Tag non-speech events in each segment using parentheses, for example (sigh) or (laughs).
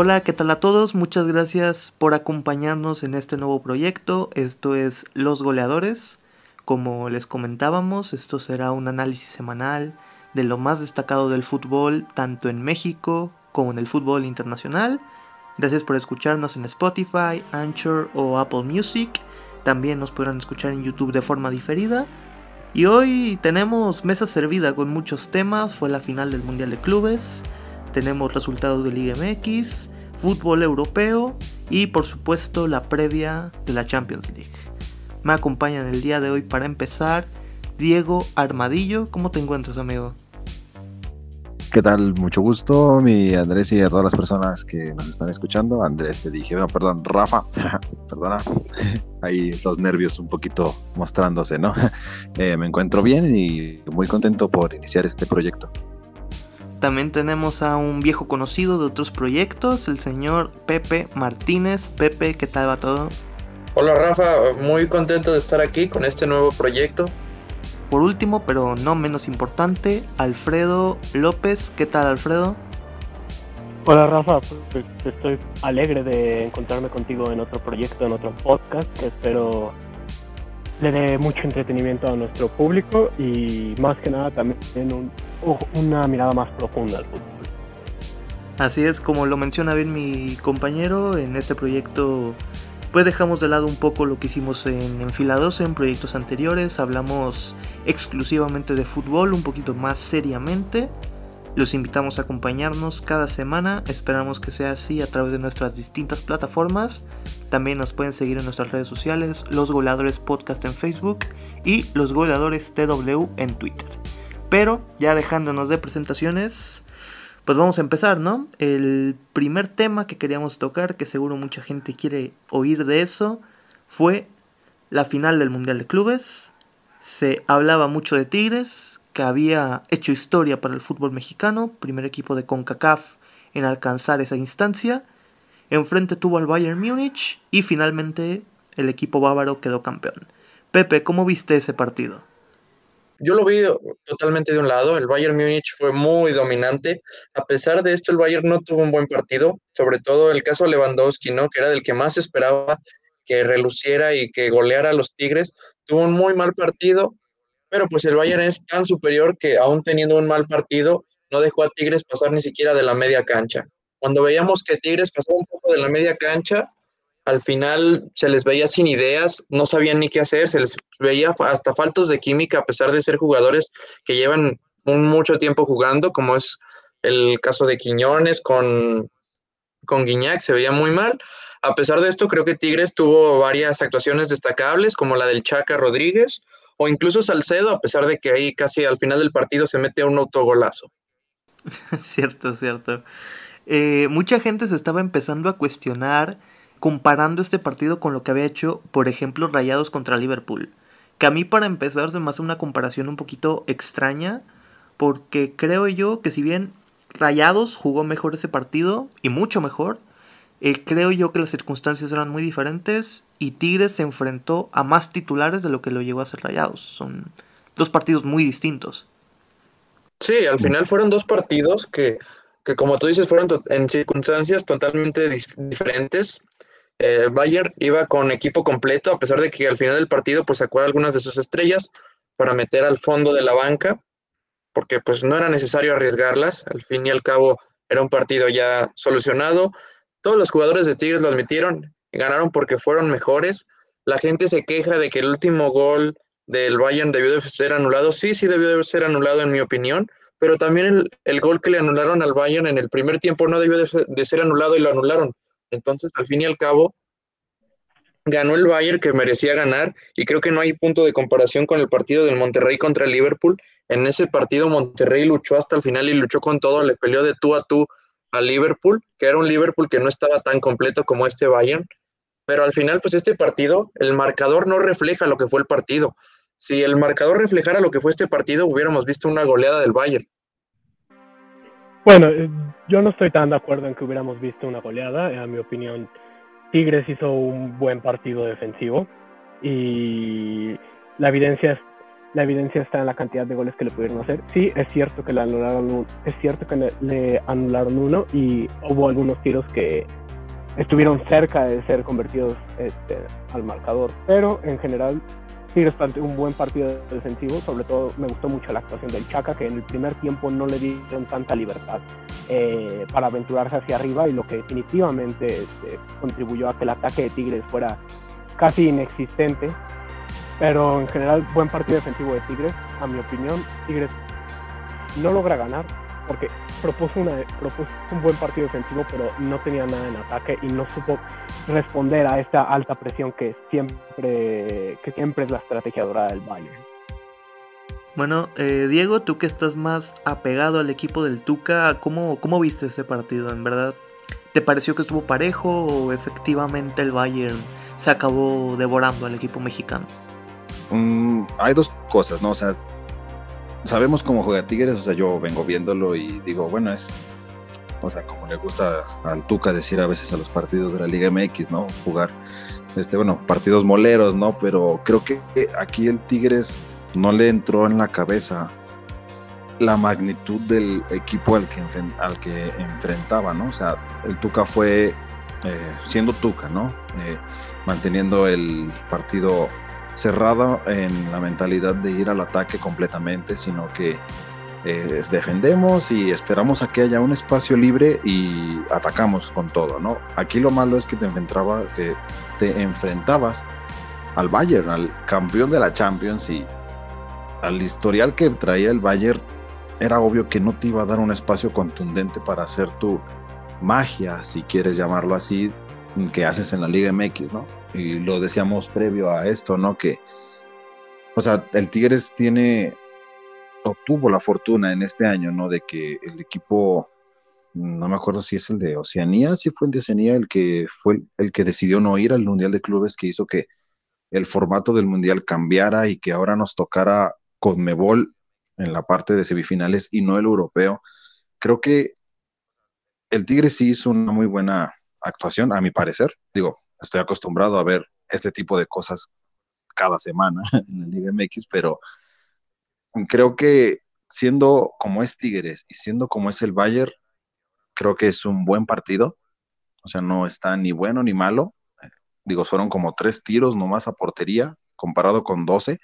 Hola, ¿qué tal a todos? Muchas gracias por acompañarnos en este nuevo proyecto. Esto es Los Goleadores. Como les comentábamos, esto será un análisis semanal de lo más destacado del fútbol, tanto en México como en el fútbol internacional. Gracias por escucharnos en Spotify, Anchor o Apple Music. También nos podrán escuchar en YouTube de forma diferida. Y hoy tenemos mesa servida con muchos temas. Fue la final del Mundial de Clubes. Tenemos resultados de Liga MX, fútbol europeo y por supuesto la previa de la Champions League. Me acompañan el día de hoy para empezar Diego Armadillo. ¿Cómo te encuentras, amigo? ¿Qué tal? Mucho gusto, mi Andrés y a todas las personas que nos están escuchando. Andrés, te dije, no, perdón, Rafa, (laughs) perdona, ahí los nervios un poquito mostrándose, ¿no? (laughs) Eh, me encuentro bien y muy contento por iniciar este proyecto. También tenemos a un viejo conocido de otros proyectos, el señor Pepe Martínez. Pepe, ¿qué tal va todo? Hola Rafa, muy contento de estar aquí con este nuevo proyecto. Por último, pero no menos importante, Alfredo López. ¿Qué tal Alfredo? Hola Rafa, pues, estoy alegre de encontrarme contigo en otro proyecto, en otro podcast que espero le dé mucho entretenimiento a nuestro público y más que nada también un, una mirada más profunda al fútbol. Así es, como lo menciona bien mi compañero, en este proyecto pues dejamos de lado un poco lo que hicimos en Enfilados en proyectos anteriores, hablamos exclusivamente de fútbol, un poquito más seriamente. Los invitamos a acompañarnos cada semana, esperamos que sea así a través de nuestras distintas plataformas. También nos pueden seguir en nuestras redes sociales, Los Goleadores Podcast en Facebook y Los Goleadores TW en Twitter. Pero ya dejándonos de presentaciones, pues vamos a empezar, ¿no? El primer tema que queríamos tocar, que seguro mucha gente quiere oír de eso, fue la final del Mundial de Clubes. Se hablaba mucho de Tigres, que había hecho historia para el fútbol mexicano, primer equipo de CONCACAF en alcanzar esa instancia. Enfrente tuvo al Bayern Múnich y finalmente el equipo bávaro quedó campeón. Pepe, ¿cómo viste ese partido? Yo lo vi totalmente de un lado, el Bayern Múnich fue muy dominante, a pesar de esto el Bayern no tuvo un buen partido, sobre todo el caso Lewandowski, ¿no? que era del que más esperaba que reluciera y que goleara a los Tigres, tuvo un muy mal partido, pero pues el Bayern es tan superior que aún teniendo un mal partido, no dejó a Tigres pasar ni siquiera de la media cancha. Cuando veíamos que Tigres pasó un poco de la media cancha, al final se les veía sin ideas, no sabían ni qué hacer, se les veía hasta faltos de química a pesar de ser jugadores que llevan un mucho tiempo jugando, como es el caso de Quiñones con, con Guiñac, se veía muy mal. A pesar de esto, creo que Tigres tuvo varias actuaciones destacables, como la del Chaca Rodríguez o incluso Salcedo, a pesar de que ahí casi al final del partido se mete un autogolazo. (laughs) cierto, cierto. Eh, mucha gente se estaba empezando a cuestionar comparando este partido con lo que había hecho, por ejemplo, Rayados contra Liverpool. Que a mí para empezar se me hace una comparación un poquito extraña, porque creo yo que si bien Rayados jugó mejor ese partido, y mucho mejor, eh, creo yo que las circunstancias eran muy diferentes y Tigres se enfrentó a más titulares de lo que lo llegó a ser Rayados. Son dos partidos muy distintos. Sí, al final fueron dos partidos que, que como tú dices, fueron en circunstancias totalmente diferentes. Eh, Bayer iba con equipo completo, a pesar de que al final del partido pues sacó algunas de sus estrellas para meter al fondo de la banca, porque pues no era necesario arriesgarlas, al fin y al cabo era un partido ya solucionado. Todos los jugadores de Tigres lo admitieron, ganaron porque fueron mejores. La gente se queja de que el último gol del Bayern debió de ser anulado. Sí, sí debió de ser anulado en mi opinión, pero también el, gol que le anularon al Bayern en el primer tiempo no debió de ser anulado y lo anularon. Entonces, al fin y al cabo, ganó el Bayern que merecía ganar y creo que no hay punto de comparación con el partido del Monterrey contra el Liverpool. En ese partido Monterrey luchó hasta el final y luchó con todo, le peleó de tú a tú al Liverpool, que era un Liverpool que no estaba tan completo como este Bayern. Pero al final, pues este partido, el marcador no refleja lo que fue el partido. Si el marcador reflejara lo que fue este partido, hubiéramos visto una goleada del Bayern. Bueno, eh, yo no estoy tan de acuerdo en que hubiéramos visto una goleada. En mi opinión, Tigres hizo un buen partido defensivo y la evidencia la evidencia está en la cantidad de goles que le pudieron hacer. Sí, es cierto que le anularon, es cierto que le anularon uno y hubo algunos tiros que estuvieron cerca de ser convertidos este, al marcador, pero en general Tigres planteó un buen partido defensivo, sobre todo me gustó mucho la actuación del Chaca, que en el primer tiempo no le dieron tanta libertad eh, para aventurarse hacia arriba y lo que definitivamente este, contribuyó a que el ataque de Tigres fuera casi inexistente. Pero en general, buen partido defensivo de Tigres, a mi opinión, Tigres no logra ganar, porque propuso, una, propuso un buen partido defensivo, pero no tenía nada en ataque y no supo responder a esta alta presión que siempre, que siempre es la estrategia dorada del Bayern. Bueno, eh, Diego, tú que estás más apegado al equipo del Tuca, ¿cómo, ¿cómo viste ese partido? ¿En verdad te pareció que estuvo parejo o efectivamente el Bayern se acabó devorando al equipo mexicano? Mm, hay dos cosas, ¿no? O sea, sabemos cómo juega Tigres, o sea, yo vengo viéndolo y digo, bueno, es, o sea, como le gusta al Tuca decir a veces a los partidos de la Liga MX, ¿no? Jugar, este, bueno, partidos moleros, ¿no? Pero creo que aquí el Tigres no le entró en la cabeza la magnitud del equipo al que, enfrentaba, ¿no? O sea, el Tuca fue eh, siendo Tuca, ¿no? Eh, manteniendo el partido cerrada en la mentalidad de ir al ataque completamente, sino que eh, defendemos y esperamos a que haya un espacio libre y atacamos con todo, ¿no? Aquí lo malo es que te enfrentaba, que te enfrentabas al Bayern, al campeón de la Champions y al historial que traía el Bayern, era obvio que no te iba a dar un espacio contundente para hacer tu magia, si quieres llamarlo así, que haces en la Liga MX, ¿no? Y lo decíamos previo a esto, ¿no? Que, o sea, el Tigres tiene, obtuvo la fortuna en este año, ¿no? De que el equipo, no me acuerdo si es el de Oceanía, si fue el de Oceanía el que fue el que decidió no ir al Mundial de Clubes, que hizo que el formato del Mundial cambiara y que ahora nos tocara Conmebol en la parte de semifinales y no el europeo. Creo que el Tigre sí hizo una muy buena actuación, a mi parecer. Digo, estoy acostumbrado a ver este tipo de cosas cada semana (laughs) en la Liga MX, pero creo que siendo como es Tigres y siendo como es el Bayern, creo que es un buen partido. O sea, no está ni bueno ni malo. Digo, fueron como tres tiros nomás a portería, comparado con 12.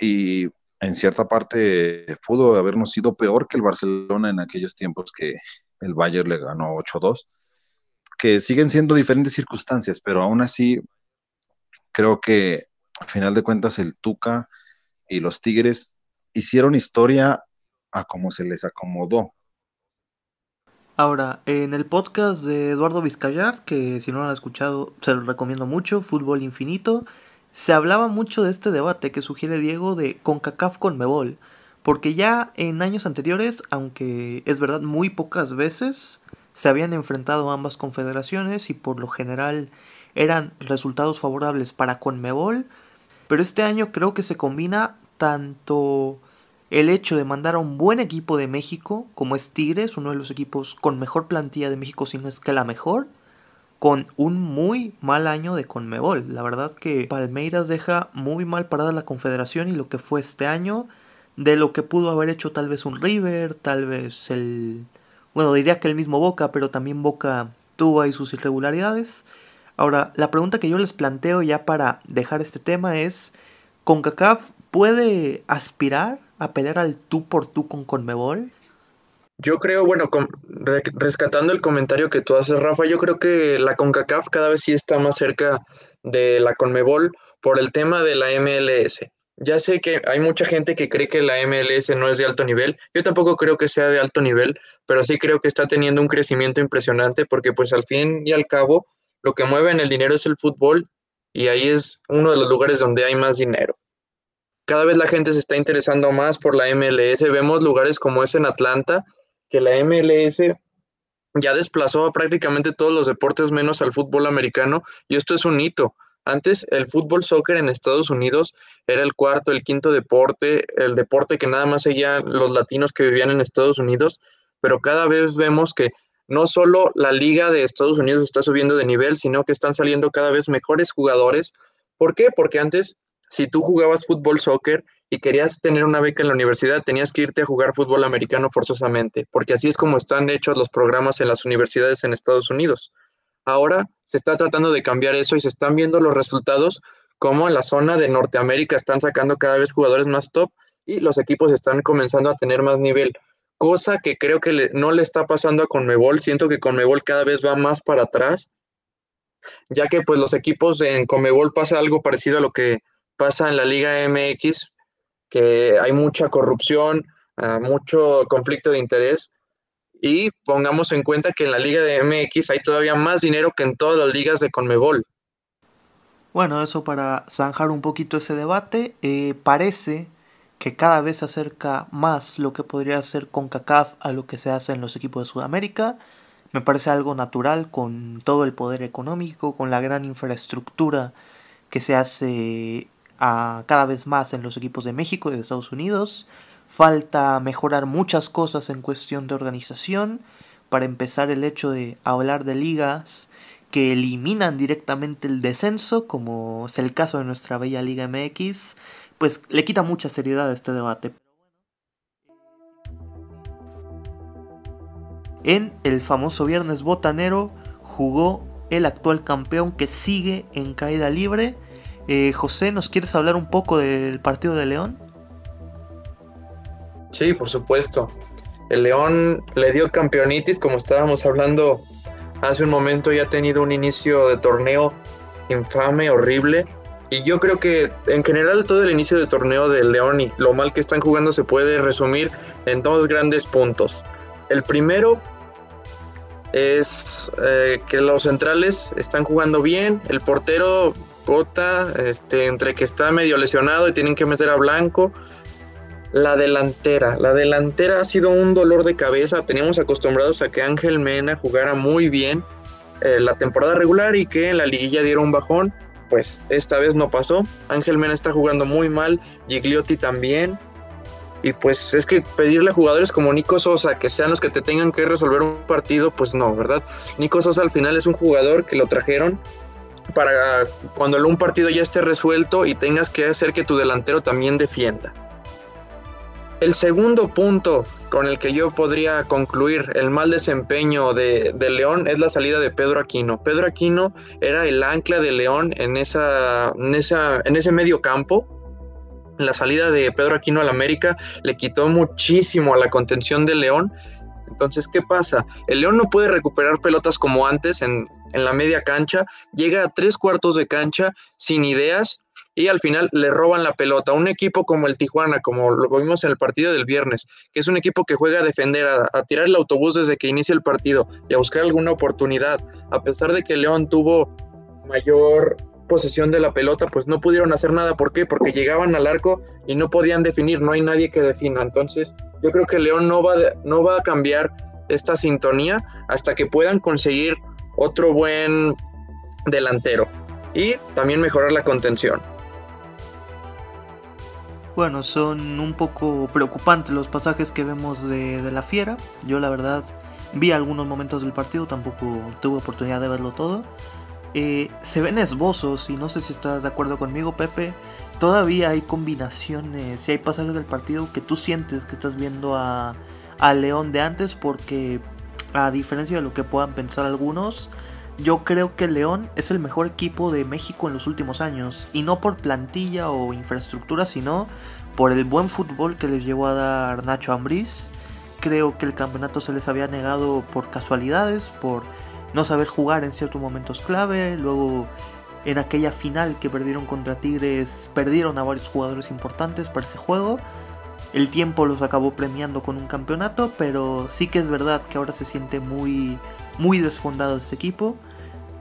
Y en cierta parte pudo habernos sido peor que el Barcelona en aquellos tiempos que el Bayern le ganó 8-2 que siguen siendo diferentes circunstancias, pero aún así creo que al final de cuentas el Tuca y los Tigres hicieron historia a como se les acomodó. Ahora, en el podcast de Eduardo Vizcayar, que si no lo han escuchado, se lo recomiendo mucho, Fútbol Infinito, se hablaba mucho de este debate que sugiere Diego de CONCACAF con Mebol, porque ya en años anteriores, aunque es verdad muy pocas veces, se habían enfrentado ambas confederaciones y por lo general eran resultados favorables para Conmebol, pero este año creo que se combina tanto el hecho de mandar a un buen equipo de México, como es Tigres, uno de los equipos con mejor plantilla de México, si no es que la mejor, con un muy mal año de Conmebol. La verdad que Palmeiras deja muy mal parada la Confederación y lo que fue este año, de lo que pudo haber hecho tal vez un River, tal vez el bueno, diría que el mismo Boca, pero también Boca tuvo ahí sus irregularidades. Ahora, la pregunta que yo les planteo ya para dejar este tema es, ¿CONCACAF puede aspirar a pelear al tú por tú con Conmebol? Yo creo, bueno, rescatando el comentario que tú haces, Rafa, yo creo que la CONCACAF cada vez sí está más cerca de la Conmebol por el tema de la MLS. Ya sé que hay mucha gente que cree que la MLS no es de alto nivel. Yo tampoco creo que sea de alto nivel, pero sí creo que está teniendo un crecimiento impresionante porque pues al fin y al cabo lo que mueve en el dinero es el fútbol y ahí es uno de los lugares donde hay más dinero. Cada vez la gente se está interesando más por la MLS. Vemos lugares como es en Atlanta, que la MLS ya desplazó a prácticamente todos los deportes menos al fútbol americano y esto es un hito antes el fútbol soccer en Estados Unidos era el cuarto, el quinto deporte, el deporte que nada más seguían los latinos que vivían en Estados Unidos, pero cada vez vemos que no solo la liga de Estados Unidos está subiendo de nivel, sino que están saliendo cada vez mejores jugadores. ¿Por qué? Porque antes si tú jugabas fútbol, soccer y querías tener una beca en la universidad, tenías que irte a jugar fútbol americano forzosamente, porque así es como están hechos los programas en las universidades en Estados Unidos. Ahora se está tratando de cambiar eso y se están viendo los resultados como en la zona de Norteamérica están sacando cada vez jugadores más top y los equipos están comenzando a tener más nivel, cosa que creo que no le está pasando a Conmebol. Siento que Conmebol cada vez va más para atrás, ya que pues los equipos en Conmebol pasa algo parecido a lo que pasa en la Liga MX, que hay mucha corrupción, ah, mucho conflicto de interés. Y pongamos en cuenta que en la Liga de MX hay todavía más dinero que en todas las ligas de Conmebol. Bueno, eso para zanjar un poquito ese debate, eh, parece que cada vez se acerca más lo que podría ser con CACAF a lo que se hace en los equipos de Sudamérica. Me parece algo natural con todo el poder económico, con la gran infraestructura que se hace a cada vez más en los equipos de México y de Estados Unidos. Falta mejorar muchas cosas en cuestión de organización. Para empezar, el hecho de hablar de ligas que eliminan directamente el descenso, como es el caso de nuestra bella Liga MX, pues le quita mucha seriedad a este debate. En el famoso viernes botanero jugó el actual campeón que sigue en caída libre. Eh, José, ¿nos quieres hablar un poco del partido de León? Sí, por supuesto. El León le dio campeonitis, como estábamos hablando hace un momento ya ha tenido un inicio de torneo infame, horrible. Y yo creo que en general todo el inicio de torneo del León y lo mal que están jugando se puede resumir en dos grandes puntos. El primero es eh, que los centrales están jugando bien, el portero Cota, este, entre que está medio lesionado y tienen que meter a Blanco, la delantera. La delantera ha sido un dolor de cabeza. Teníamos acostumbrados a que Ángel Mena jugara muy bien eh, la temporada regular y que en la liguilla diera un bajón. Pues esta vez no pasó. Ángel Mena está jugando muy mal. Gigliotti también. Y pues es que pedirle a jugadores como Nico Sosa que sean los que te tengan que resolver un partido, pues no, ¿verdad? Nico Sosa al final es un jugador que lo trajeron para cuando un partido ya esté resuelto y tengas que hacer que tu delantero también defienda. El segundo punto con el que yo podría concluir el mal desempeño de, León es la salida de Pedro Aquino. Pedro Aquino era el ancla de León en, esa, en, esa, en ese medio campo. La salida de Pedro Aquino al América le quitó muchísimo a la contención de León. Entonces, ¿qué pasa? El León no puede recuperar pelotas como antes en, en la media cancha. Llega a tres cuartos de cancha sin ideas y al final le roban la pelota. Un equipo como el Tijuana, como lo vimos en el partido del viernes, que es un equipo que juega a defender, a, tirar el autobús desde que inicia el partido y a buscar alguna oportunidad, a pesar de que León tuvo mayor posesión de la pelota, pues no pudieron hacer nada. ¿Por qué? Porque llegaban al arco y no podían definir, no hay nadie que defina. Entonces, yo creo que León no va, no va a cambiar esta sintonía hasta que puedan conseguir otro buen delantero y también mejorar la contención. Bueno, son un poco preocupantes los pasajes que vemos de, la fiera. Yo la verdad vi algunos momentos del partido, tampoco tuve oportunidad de verlo todo. Eh, se ven esbozos y no sé si estás de acuerdo conmigo, Pepe. Todavía hay combinaciones y hay pasajes del partido que tú sientes que estás viendo a, a León de antes porque a diferencia de lo que puedan pensar algunos, yo creo que León es el mejor equipo de México en los últimos años. Y no por plantilla o infraestructura, sino por el buen fútbol que les llevó a dar Nacho Ambriz. Creo que el campeonato se les había negado por casualidades, por no saber jugar en ciertos momentos clave. Luego en aquella final que perdieron contra Tigres, perdieron a varios jugadores importantes para ese juego. El tiempo los acabó premiando con un campeonato, pero sí que es verdad que ahora se siente muy, muy desfondado este equipo.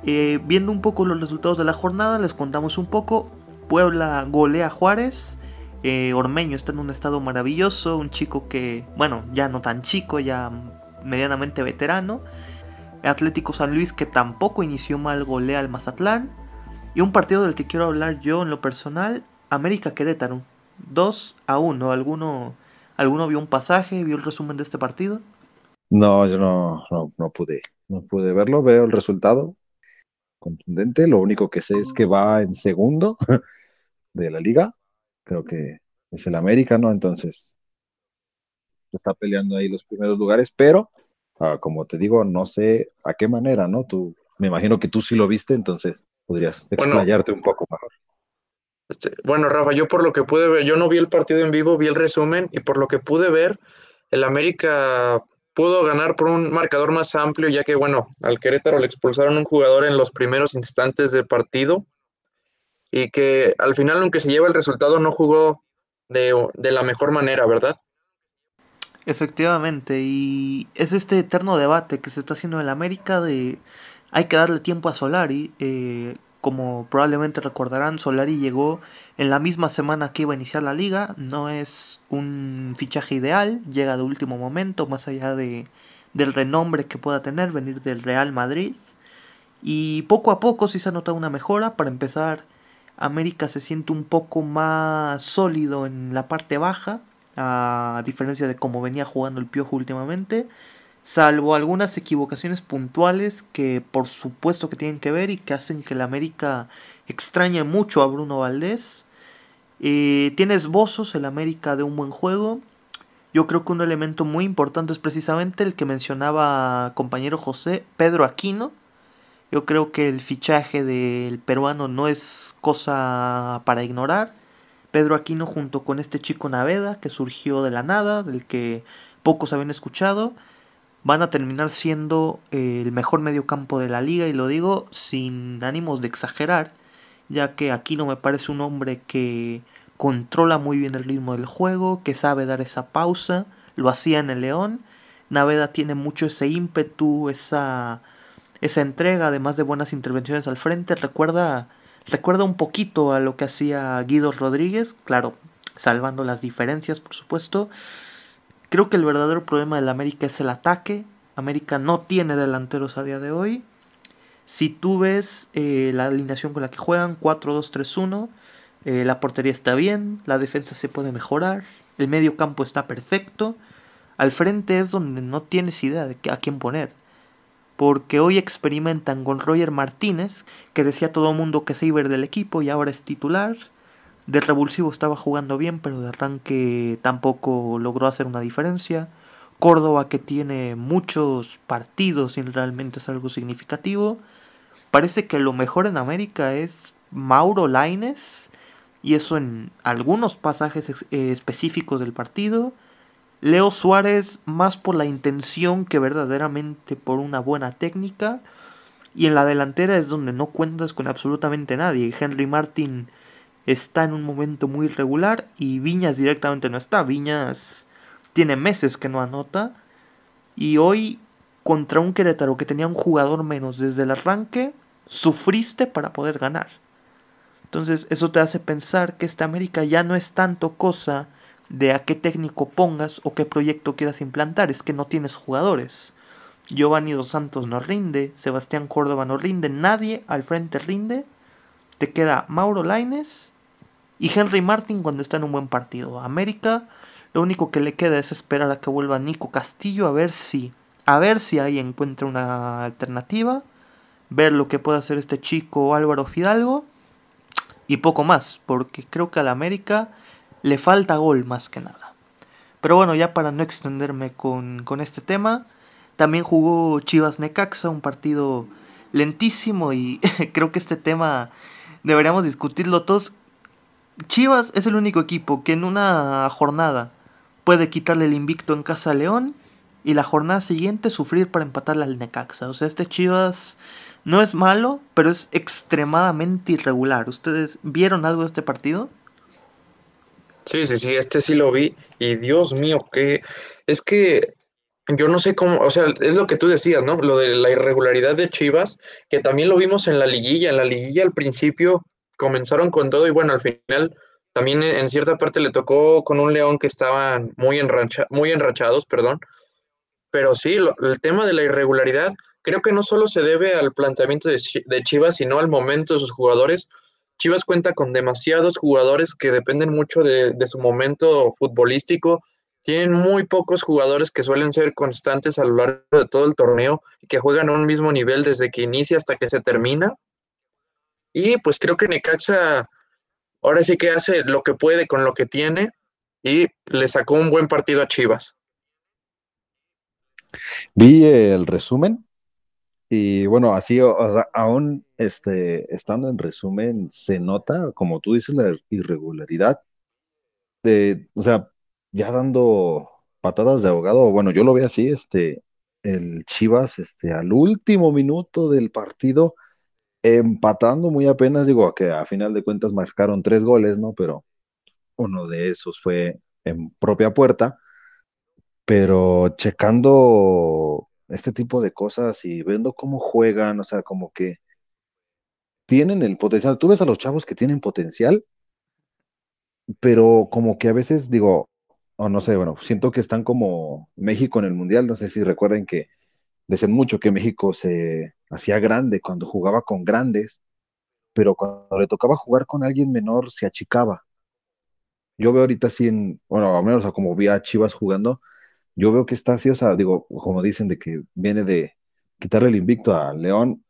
Eh, viendo un poco los resultados de la jornada, les contamos un poco. Puebla golea Juárez. Eh, Ormeño está en un estado maravilloso. Un chico que, bueno, ya no tan chico, ya medianamente veterano. Atlético San Luis que tampoco inició mal golea al Mazatlán. Y un partido del que quiero hablar yo en lo personal, América Querétaro. 2 a 1. ¿Alguno, ¿Alguno vio un pasaje, vio el resumen de este partido? No, yo no, no, no pude. No pude verlo, veo el resultado contundente. Lo único que sé es que va en segundo. (laughs) de la liga, creo que es el América, ¿no? Entonces, está peleando ahí los primeros lugares, pero ah, como te digo, no sé a qué manera, ¿no? Tú, me imagino que tú sí lo viste, entonces podrías explayarte un poco mejor. Este, bueno, Rafa, yo por lo que pude ver, yo no vi el partido en vivo, vi el resumen y por lo que pude ver, el América pudo ganar por un marcador más amplio, ya que, bueno, al Querétaro le expulsaron un jugador en los primeros instantes del partido y que al final, aunque se lleva el resultado, no jugó de, de la mejor manera, ¿verdad? Efectivamente, y es este eterno debate que se está haciendo en América de hay que darle tiempo a Solari. Eh, como probablemente recordarán, Solari llegó en la misma semana que iba a iniciar la liga. No es un fichaje ideal, llega de último momento, más allá de, del renombre que pueda tener, venir del Real Madrid. Y poco a poco sí se ha notado una mejora. Para empezar, América se siente un poco más sólido en la parte baja a diferencia de cómo venía jugando el Piojo últimamente, salvo algunas equivocaciones puntuales que por supuesto que tienen que ver y que hacen que la América extrañe mucho a Bruno Valdés. Eh, tiene esbozos el América de un buen juego. Yo creo que un elemento muy importante es precisamente el que mencionaba compañero José, Pedro Aquino. Yo creo que el fichaje del peruano no es cosa para ignorar. Pedro Aquino junto con este chico Naveda que surgió de la nada, del que pocos habían escuchado, van a terminar siendo el mejor mediocampo de la liga y lo digo sin ánimos de exagerar, ya que Aquino me parece un hombre que controla muy bien el ritmo del juego, que sabe dar esa pausa, lo hacía en el León. Naveda tiene mucho ese ímpetu, esa, esa entrega, además de buenas intervenciones al frente. Recuerda Recuerda un poquito a lo que hacía Guido Rodríguez, claro, salvando las diferencias, por supuesto. Creo que el verdadero problema del América es el ataque. América no tiene delanteros a día de hoy. Si tú ves eh, la alineación con la que juegan, 4-2-3-1, eh, la portería está bien, la defensa se puede mejorar, el medio campo está perfecto. Al frente es donde no tienes idea de a quién poner porque hoy experimentan con Roger Martínez, que decía todo mundo que es Iber del equipo y ahora es titular. De revulsivo estaba jugando bien, pero de arranque tampoco logró hacer una diferencia. Córdoba que tiene muchos partidos y realmente es algo significativo. Parece que lo mejor en América es Mauro Laines y eso en algunos pasajes eh, específicos del partido. Leo Suárez más por la intención que verdaderamente por una buena técnica. Y en la delantera es donde no cuentas con absolutamente nadie. Henry Martin está en un momento muy irregular y Viñas directamente no está. Viñas tiene meses que no anota. Y hoy contra un Querétaro que tenía un jugador menos desde el arranque, sufriste para poder ganar. Entonces eso te hace pensar que esta América ya no es tanto cosa de a qué técnico pongas o qué proyecto quieras implantar, es que no tienes jugadores. Giovanni Dos Santos no rinde, Sebastián Córdoba no rinde, nadie al frente rinde. Te queda Mauro Laines y Henry Martin cuando está en un buen partido. América, lo único que le queda es esperar a que vuelva Nico Castillo a ver si a ver si ahí encuentra una alternativa, ver lo que puede hacer este chico Álvaro Fidalgo y poco más, porque creo que al América le falta gol más que nada. Pero bueno, ya para no extenderme con, este tema, también jugó Chivas Necaxa, un partido lentísimo y (laughs) creo que este tema deberíamos discutirlo todos. Chivas es el único equipo que en una jornada puede quitarle el invicto en casa León y la jornada siguiente sufrir para empatarle al Necaxa. O sea, este Chivas no es malo, pero es extremadamente irregular. ¿Ustedes vieron algo de este partido? Sí, sí, sí, este sí lo vi y Dios mío, que es que yo no sé cómo, o sea, es lo que tú decías, ¿no? Lo de la irregularidad de Chivas, que también lo vimos en la liguilla, en la liguilla al principio comenzaron con todo y bueno, al final también en cierta parte le tocó con un León que estaban muy, enracha, muy enrachados, perdón, pero sí, el tema de la irregularidad creo que no solo se debe al planteamiento de, de Chivas, sino al momento de sus jugadores, Chivas cuenta con demasiados jugadores que dependen mucho de, su momento futbolístico. Tienen muy pocos jugadores que suelen ser constantes a lo largo de todo el torneo y que juegan a un mismo nivel desde que inicia hasta que se termina. Y pues creo que Necaxa ahora sí que hace lo que puede con lo que tiene y le sacó un buen partido a Chivas. Vi el resumen y bueno, así aún este, estando en resumen, se nota, como tú dices, la irregularidad de, o sea, ya dando patadas de ahogado, bueno, yo lo veo así, este, el Chivas, este, al último minuto del partido, empatando muy apenas, digo, que a final de cuentas marcaron tres goles, ¿no? Pero uno de esos fue en propia puerta, pero checando este tipo de cosas y viendo cómo juegan, o sea, como que tienen el potencial. Tú ves a los chavos que tienen potencial, pero como que a veces digo, o no sé, bueno, siento que están como México en el Mundial, no sé si recuerden que decían mucho que México se hacía grande cuando jugaba con grandes, pero cuando le tocaba jugar con alguien menor se achicaba. Yo veo ahorita así en, bueno, al menos como vi a Chivas jugando, yo veo que está así, o sea, digo, como dicen, de que viene de quitarle el invicto a León,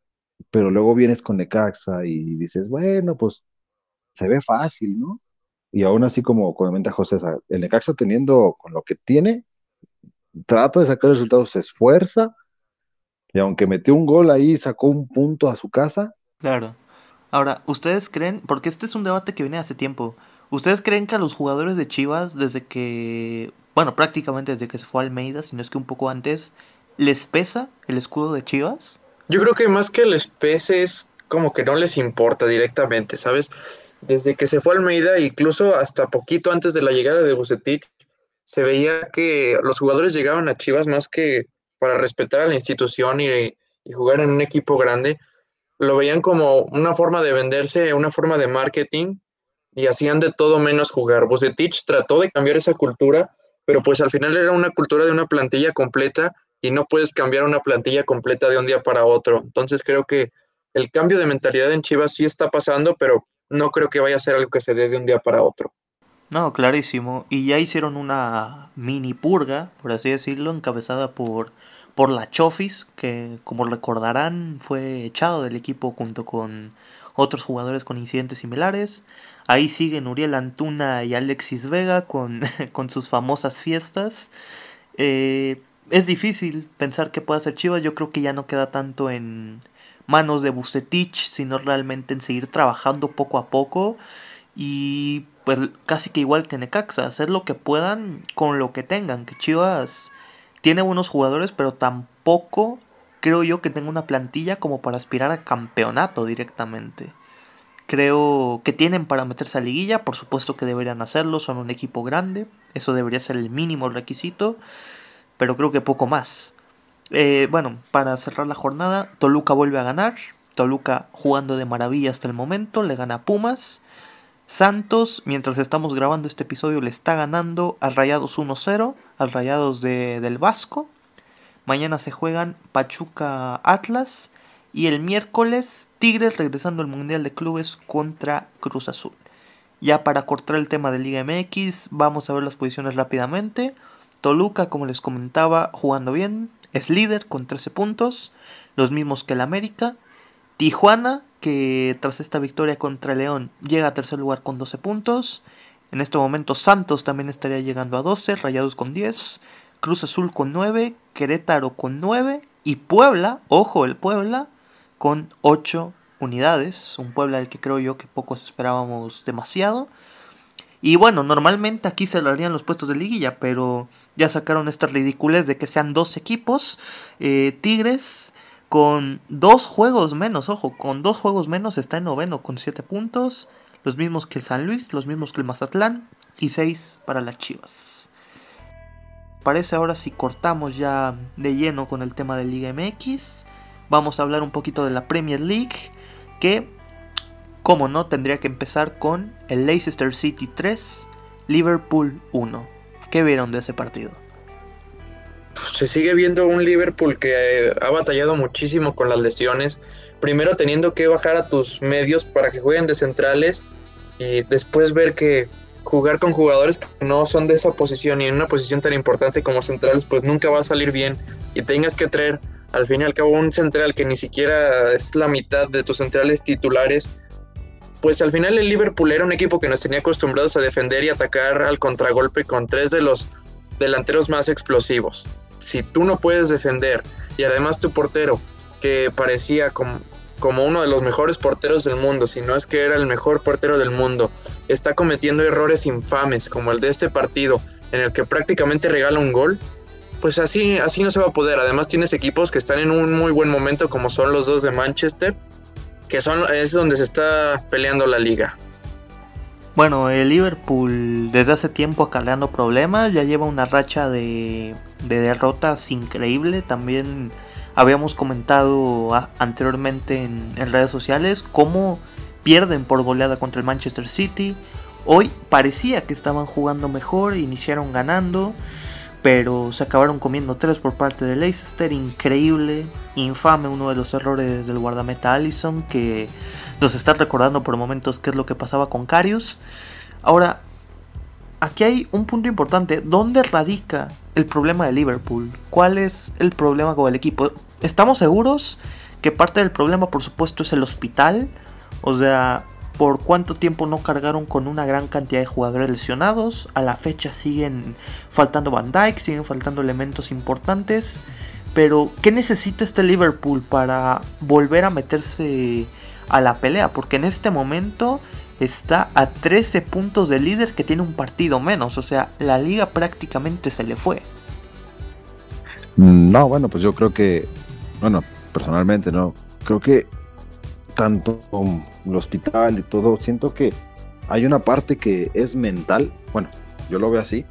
pero luego vienes con Necaxa y dices, bueno, pues se ve fácil, ¿no? Y aún así, como comenta José, el Necaxa teniendo con lo que tiene, trata de sacar resultados, se esfuerza, y aunque metió un gol ahí, sacó un punto a su casa. Claro. Ahora, ¿ustedes creen, porque este es un debate que viene hace tiempo, ¿ustedes creen que a los jugadores de Chivas, desde que bueno, prácticamente desde que se fue a Almeida, si no es que un poco antes, ¿les pesa el escudo de Chivas? Yo creo que más que les pese es como que no les importa directamente, ¿sabes? Desde que se fue a Almeida, incluso hasta poquito antes de la llegada de Bucetich, se veía que los jugadores llegaban a Chivas más que para respetar a la institución y, y jugar en un equipo grande, lo veían como una forma de venderse, una forma de marketing y hacían de todo menos jugar. Bucetich trató de cambiar esa cultura pero pues al final era una cultura de una plantilla completa y no puedes cambiar una plantilla completa de un día para otro. Entonces creo que el cambio de mentalidad en Chivas sí está pasando, pero no creo que vaya a ser algo que se dé de un día para otro. No, clarísimo. Y ya hicieron una mini purga, por así decirlo, encabezada por, por la Chofis, que como recordarán fue echado del equipo junto con otros jugadores con incidentes similares. Ahí siguen Uriel Antuna y Alexis Vega con, (laughs) con sus famosas fiestas. Eh, es difícil pensar que pueda ser Chivas. Yo creo que ya no queda tanto en manos de Bucetich, sino realmente en seguir trabajando poco a poco. Y pues casi que igual que Necaxa, hacer lo que puedan con lo que tengan. Que Chivas tiene buenos jugadores, pero tampoco creo yo que tenga una plantilla como para aspirar a campeonato directamente. Creo que tienen para meterse a liguilla, por supuesto que deberían hacerlo, son un equipo grande, eso debería ser el mínimo requisito, pero creo que poco más. Eh, bueno, para cerrar la jornada, Toluca vuelve a ganar, Toluca jugando de maravilla hasta el momento, le gana a Pumas. Santos, mientras estamos grabando este episodio, le está ganando al Rayados 1-0, al Rayados de, del Vasco. Mañana se juegan Pachuca Atlas y el miércoles, Tigres regresando al Mundial de Clubes contra Cruz Azul. Ya para cortar el tema de Liga MX, vamos a ver las posiciones rápidamente. Toluca, como les comentaba, jugando bien, es líder con 13 puntos, los mismos que el América. Tijuana, que tras esta victoria contra León llega a tercer lugar con 12 puntos. En este momento Santos también estaría llegando a 12, Rayados con 10, Cruz Azul con 9, Querétaro con 9 y Puebla, ojo el Puebla, con 8 unidades, un Puebla del que creo yo que pocos esperábamos demasiado. Y bueno, normalmente aquí se los puestos de liguilla, pero ya sacaron esta ridiculez de que sean dos equipos. Eh, Tigres con dos juegos menos, ojo, con dos juegos menos está en noveno con 7 puntos. Los mismos que San Luis, los mismos que el Mazatlán y 6 para las Chivas. Parece ahora si cortamos ya de lleno con el tema de Liga MX vamos a hablar un poquito de la Premier League, que, como no, tendría que empezar con el Leicester City 3, Liverpool 1. ¿Qué vieron de ese partido? Se sigue viendo un Liverpool que eh, ha batallado muchísimo con las lesiones. Primero teniendo que bajar a tus medios para que jueguen de centrales y después ver que jugar con jugadores que no son de esa posición y en una posición tan importante como centrales, pues nunca va a salir bien y tengas que traer al fin y al cabo un central que ni siquiera es la mitad de tus centrales titulares, pues al final el Liverpool era un equipo que nos tenía acostumbrados a defender y atacar al contragolpe con tres de los delanteros más explosivos. Si tú no puedes defender y además tu portero, que parecía como, como uno de los mejores porteros del mundo, si no es que era el mejor portero del mundo, está cometiendo errores infames como el de este partido, en el que prácticamente regala un gol, pues así, así no se va a poder. Además tienes equipos que están en un muy buen momento, como son los dos de Manchester, que son, es donde se está peleando la liga. Bueno, el Liverpool desde hace tiempo acarreando problemas, ya lleva una racha de, de derrotas increíble. También habíamos comentado anteriormente en, en, redes sociales cómo pierden por goleada contra el Manchester City. Hoy parecía que estaban jugando mejor, iniciaron ganando pero se acabaron comiendo tres por parte de Leicester, increíble, infame uno de los errores del guardameta Allison que nos está recordando por momentos qué es lo que pasaba con Carius. Ahora, aquí hay un punto importante, ¿dónde radica el problema de Liverpool? ¿Cuál es el problema con el equipo? Estamos seguros que parte del problema por supuesto es el hospital, o sea, por cuánto tiempo no cargaron con una gran cantidad de jugadores lesionados. A la fecha siguen faltando Van Dyke, siguen faltando elementos importantes. Pero, ¿qué necesita este Liverpool para volver a meterse a la pelea? Porque en este momento está a 13 puntos de líder que tiene un partido menos. O sea, la liga prácticamente se le fue. Mm, no, bueno, pues yo creo que, bueno, personalmente no. Creo que tanto el hospital y todo, siento que hay una parte que es mental, bueno, yo lo veo así,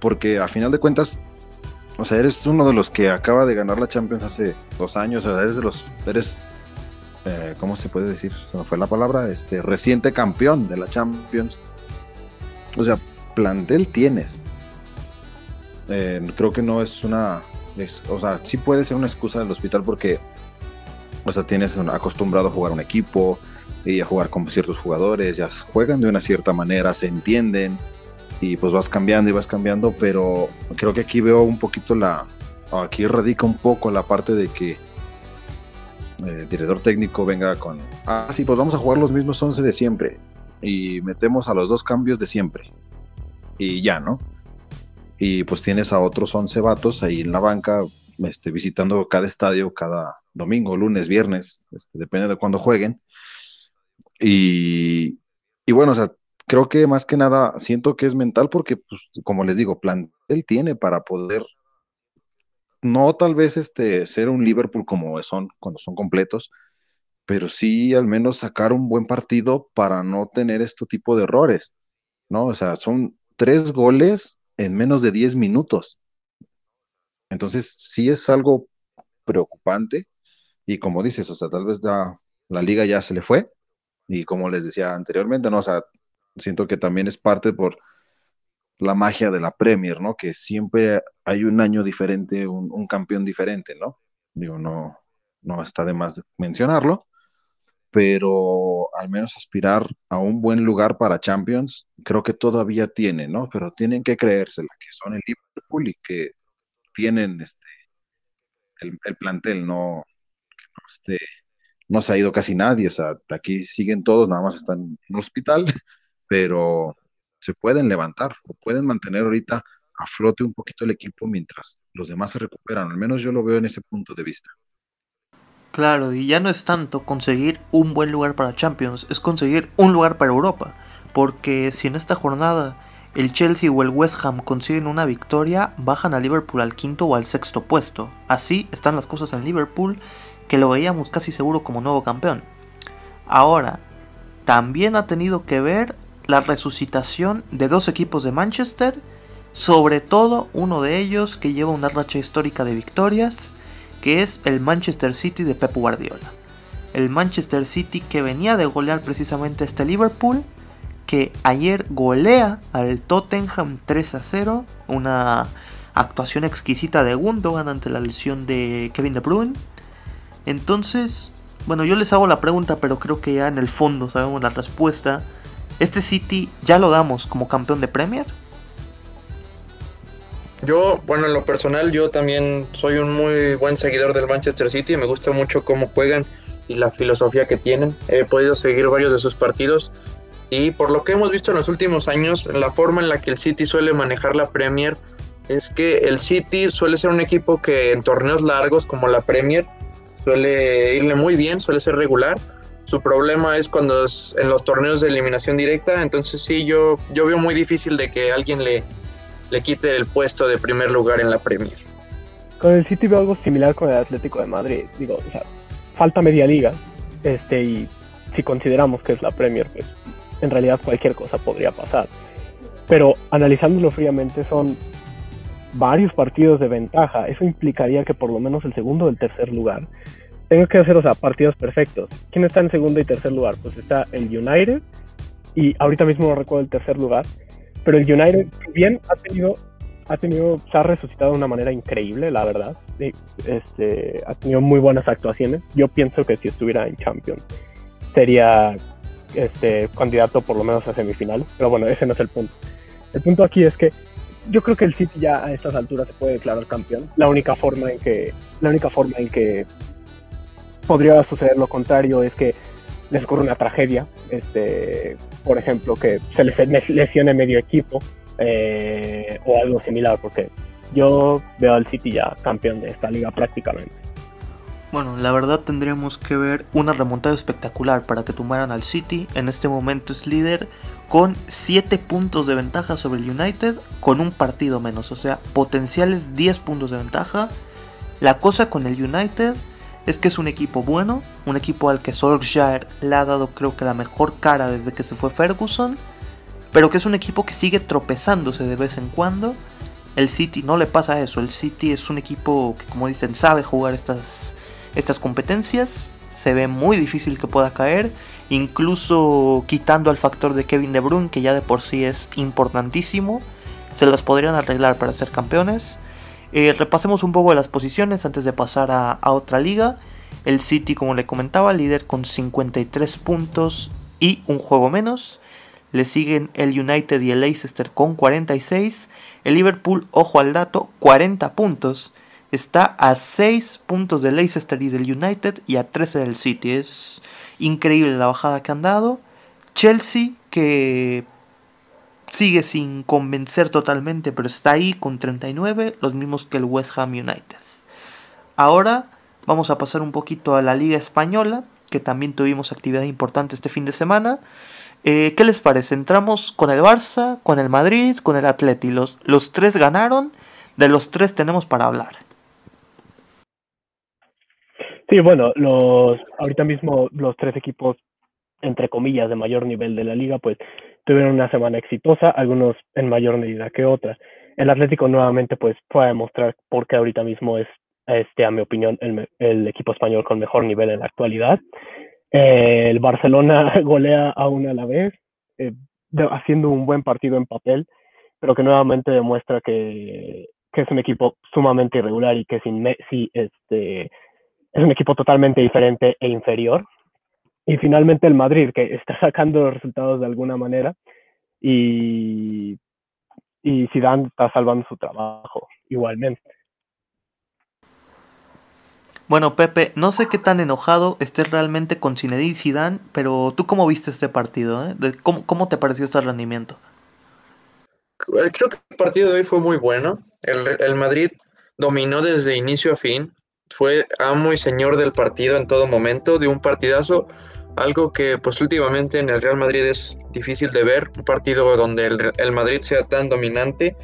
porque a final de cuentas, o sea, eres uno de los que acaba de ganar la Champions hace dos años, o sea, eres de los, eres, eh, ¿cómo se puede decir? Se me fue la palabra, este, reciente campeón de la Champions. O sea, plantel tienes. Eh, creo que no es una, o sea, sí puede ser una excusa del hospital porque o sea, tienes acostumbrado a jugar un equipo y a jugar con ciertos jugadores, ya juegan de una cierta manera, se entienden y pues vas cambiando y vas cambiando, pero creo que aquí veo un poquito la, aquí radica un poco la parte de que el eh, director técnico venga con, ah, sí, pues vamos a jugar los mismos 11 de siempre y metemos a los dos cambios de siempre y ya, ¿no? Y pues tienes a otros 11 vatos ahí en la banca este, visitando cada estadio cada domingo, lunes, viernes, este, depende de cuándo jueguen. Y, y, bueno, creo que más que nada siento que es mental porque, pues, como les digo, plantel tiene para poder, no tal vez este, ser un Liverpool como son cuando son completos, pero sí al menos sacar un buen partido para no tener este tipo de errores, ¿no? O sea, son tres goles en menos de 10 minutos. Entonces, sí es algo preocupante y como dices, o sea, tal vez ya la liga ya se le fue y como les decía anteriormente, ¿no? O sea, siento que también es parte por la magia de la Premier, ¿no? Que siempre hay un año diferente, un, campeón diferente, ¿no? Digo, no, no está de más mencionarlo, pero al menos aspirar a un buen lugar para Champions, creo que todavía tienen, ¿no? Pero tienen que creérsela, que son el Liverpool y que tienen este, el, plantel, no, este, no se ha ido casi nadie, o sea, aquí siguen todos, nada más están en un hospital, (laughs) pero se pueden levantar o pueden mantener ahorita a flote un poquito el equipo mientras los demás se recuperan, al menos yo lo veo en ese punto de vista. Claro, y ya no es tanto conseguir un buen lugar para Champions, es conseguir un lugar para Europa, porque si en esta jornada el Chelsea o el West Ham consiguen una victoria, bajan a Liverpool al quinto o al sexto puesto. Así están las cosas en Liverpool, que lo veíamos casi seguro como nuevo campeón. Ahora, también ha tenido que ver la resucitación de dos equipos de Manchester, sobre todo uno de ellos que lleva una racha histórica de victorias, que es el Manchester City de Pep Guardiola. El Manchester City que venía de golear precisamente este Liverpool que ayer golea al Tottenham 3 a 0. Una actuación exquisita de Gundogan ante la lesión de Kevin De Bruyne. Entonces, bueno, yo les hago la pregunta, pero creo que ya en el fondo sabemos la respuesta. ¿Este City ya lo damos como campeón de Premier? Yo, bueno, en lo personal, yo también soy un muy buen seguidor del Manchester City. Me gusta mucho cómo juegan y la filosofía que tienen. He podido seguir varios de sus partidos y por lo que hemos visto en los últimos años, la forma en la que el City suele manejar la Premier es que el City suele ser un equipo que en torneos largos como la Premier suele irle muy bien, suele ser regular. Su problema es cuando es en los torneos de eliminación directa, entonces sí, yo, yo veo muy difícil de que alguien le, le quite el puesto de primer lugar en la Premier. Con el City veo algo similar con el Atlético de Madrid. Digo, falta media liga, este, y si consideramos que es la Premier, pues en realidad cualquier cosa podría pasar. Pero analizándolo fríamente son varios partidos de ventaja. Eso implicaría que por lo menos el segundo o el tercer lugar tenga que hacer, o sea, partidos perfectos. ¿Quién está en segundo y tercer lugar? Pues está el United y ahorita mismo no recuerdo el tercer lugar, pero el United bien ha tenido ha tenido, se ha resucitado de una manera increíble, la verdad. Este, ha tenido muy buenas actuaciones. Yo pienso que si estuviera en Champions sería este, candidato por lo menos a semifinal, pero bueno, ese no es el punto. El punto aquí es que yo creo que el City ya a estas alturas se puede declarar campeón. La única forma en que, la única forma en que podría suceder lo contrario es que les ocurra una tragedia, este, por ejemplo, que se les lesione medio equipo eh, o algo similar, porque yo veo al City ya campeón de esta liga prácticamente. Bueno, la verdad tendríamos que ver una remontada espectacular para que tumbaran al City. En este momento es líder con 7 puntos de ventaja sobre el United con un partido menos. O sea, potenciales 10 puntos de ventaja. La cosa con el United es que es un equipo bueno, un equipo al que Solskjaer le ha dado creo que la mejor cara desde que se fue Ferguson, pero que es un equipo que sigue tropezándose de vez en cuando. El City no le pasa eso, el City es un equipo que como dicen sabe jugar estas estas competencias. Se ve muy difícil que pueda caer, incluso quitando al factor de Kevin De Bruyne, que ya de por sí es importantísimo. Se las podrían arreglar para ser campeones. Eh, repasemos un poco de las posiciones antes de pasar a, otra liga. El City, como le comentaba, líder con 53 puntos y un juego menos. Le siguen el United y el Leicester con 46. El Liverpool, ojo al dato, 40 puntos está a 6 puntos del Leicester y del United y a 13 del City. Es increíble la bajada que han dado. Chelsea que sigue sin convencer totalmente, pero está ahí con 39, los mismos que el West Ham United. Ahora vamos a pasar un poquito a la Liga Española, que también tuvimos actividad importante este fin de semana. Eh, ¿Qué les parece? Entramos con el Barça, con el Madrid, con el Atleti. Los, los tres ganaron, de los tres tenemos para hablar. Sí, bueno, los ahorita mismo los tres equipos, entre comillas, de mayor nivel de la liga, pues tuvieron una semana exitosa, algunos en mayor medida que otras. El Atlético nuevamente pues fue a demostrar por qué ahorita mismo es, este, a mi opinión, el, el equipo español con mejor nivel en la actualidad. Eh, el Barcelona (laughs) golea aún a la vez, eh, haciendo un buen partido en papel, pero que nuevamente demuestra que, que es un equipo sumamente irregular y que sin Messi este, es un equipo totalmente diferente e inferior. Y finalmente el Madrid, que está (laughs) sacando los resultados de alguna manera. Y, y Zidane está salvando su trabajo igualmente. Bueno, Pepe, no sé qué tan enojado estés realmente con Zinedine Zidane, pero ¿tú cómo viste este partido? Eh? ¿Cómo, ¿Cómo, te pareció este rendimiento? Creo que el partido de hoy fue muy bueno. El, el Madrid dominó desde inicio a fin fue amo y señor del partido en todo momento, de un partidazo, algo que pues últimamente en el Real Madrid es difícil de ver, un partido donde el, Madrid sea tan dominante.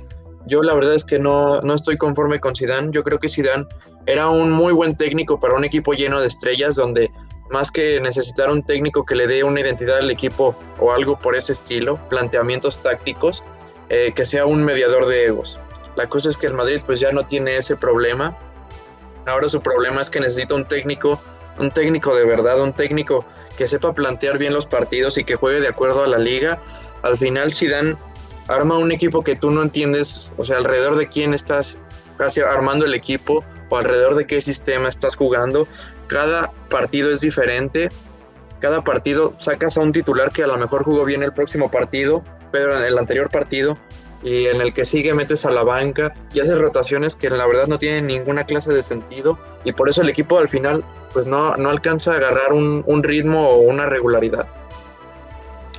Yo la verdad es que no, no estoy conforme con Zidane, yo creo que Zidane era un muy buen técnico para un equipo lleno de estrellas donde más que necesitar un técnico que le dé una identidad al equipo o algo por ese estilo, planteamientos tácticos, eh, que sea un mediador de egos. La cosa es que el Madrid pues ya no tiene ese problema Ahora su problema es que necesita un técnico, un técnico de verdad, un técnico que sepa plantear bien los partidos y que juegue de acuerdo a la liga. Al final dan arma un equipo que tú no entiendes, o sea, alrededor de quién estás armando el equipo o alrededor de qué sistema estás jugando. Cada partido es diferente. Cada partido sacas a un titular que a lo mejor jugó bien el próximo partido, pero en el anterior partido y en el que sigue metes a la banca y haces rotaciones que la verdad no tienen ninguna clase de sentido y por eso el equipo al final pues no, no alcanza a agarrar un, un ritmo o una regularidad.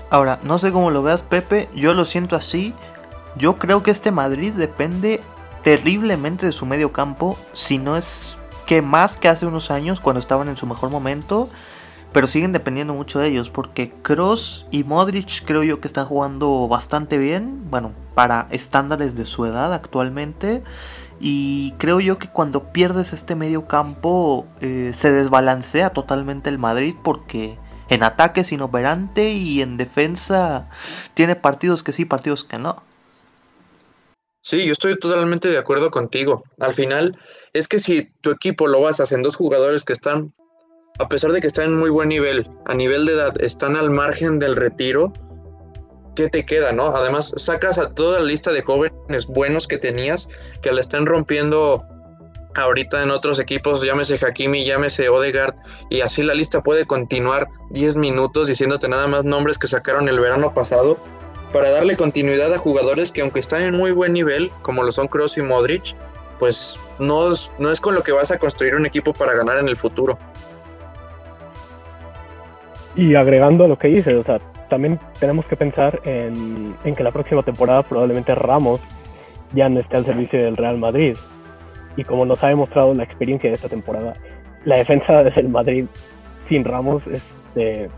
Ahora, no sé cómo lo veas Pepe, yo lo siento así. Yo creo que este Madrid depende terriblemente de su medio campo, si no es que más que hace unos años cuando estaban en su mejor momento, pero siguen dependiendo mucho de ellos porque Cross y Modric creo yo que están jugando bastante bien, bueno, para estándares de su edad actualmente. Y creo yo que cuando pierdes este medio campo eh, se desbalancea totalmente el Madrid porque en ataque es inoperante y en defensa tiene partidos que sí, partidos que no. Sí, yo estoy totalmente de acuerdo contigo. Al final, es que si tu equipo lo basas en dos jugadores que están, a pesar de que están en muy buen nivel, a nivel de edad, están al margen del retiro, ¿qué te queda, no? Además, sacas a toda la lista de jóvenes buenos que tenías, que la están rompiendo ahorita en otros equipos, llámese Hakimi, llámese Odegaard, y así la lista puede continuar 10 minutos diciéndote nada más nombres que sacaron el verano pasado para darle continuidad a jugadores que aunque están en muy buen nivel, como lo son Kroos y Modric, pues no es, no es con lo que vas a construir un equipo para ganar en el futuro. Y agregando lo que dices, o sea, también tenemos que pensar en, que la próxima temporada probablemente Ramos ya no esté al servicio del Real Madrid. Y como nos ha demostrado la experiencia de esta temporada, la defensa del Madrid sin Ramos es de,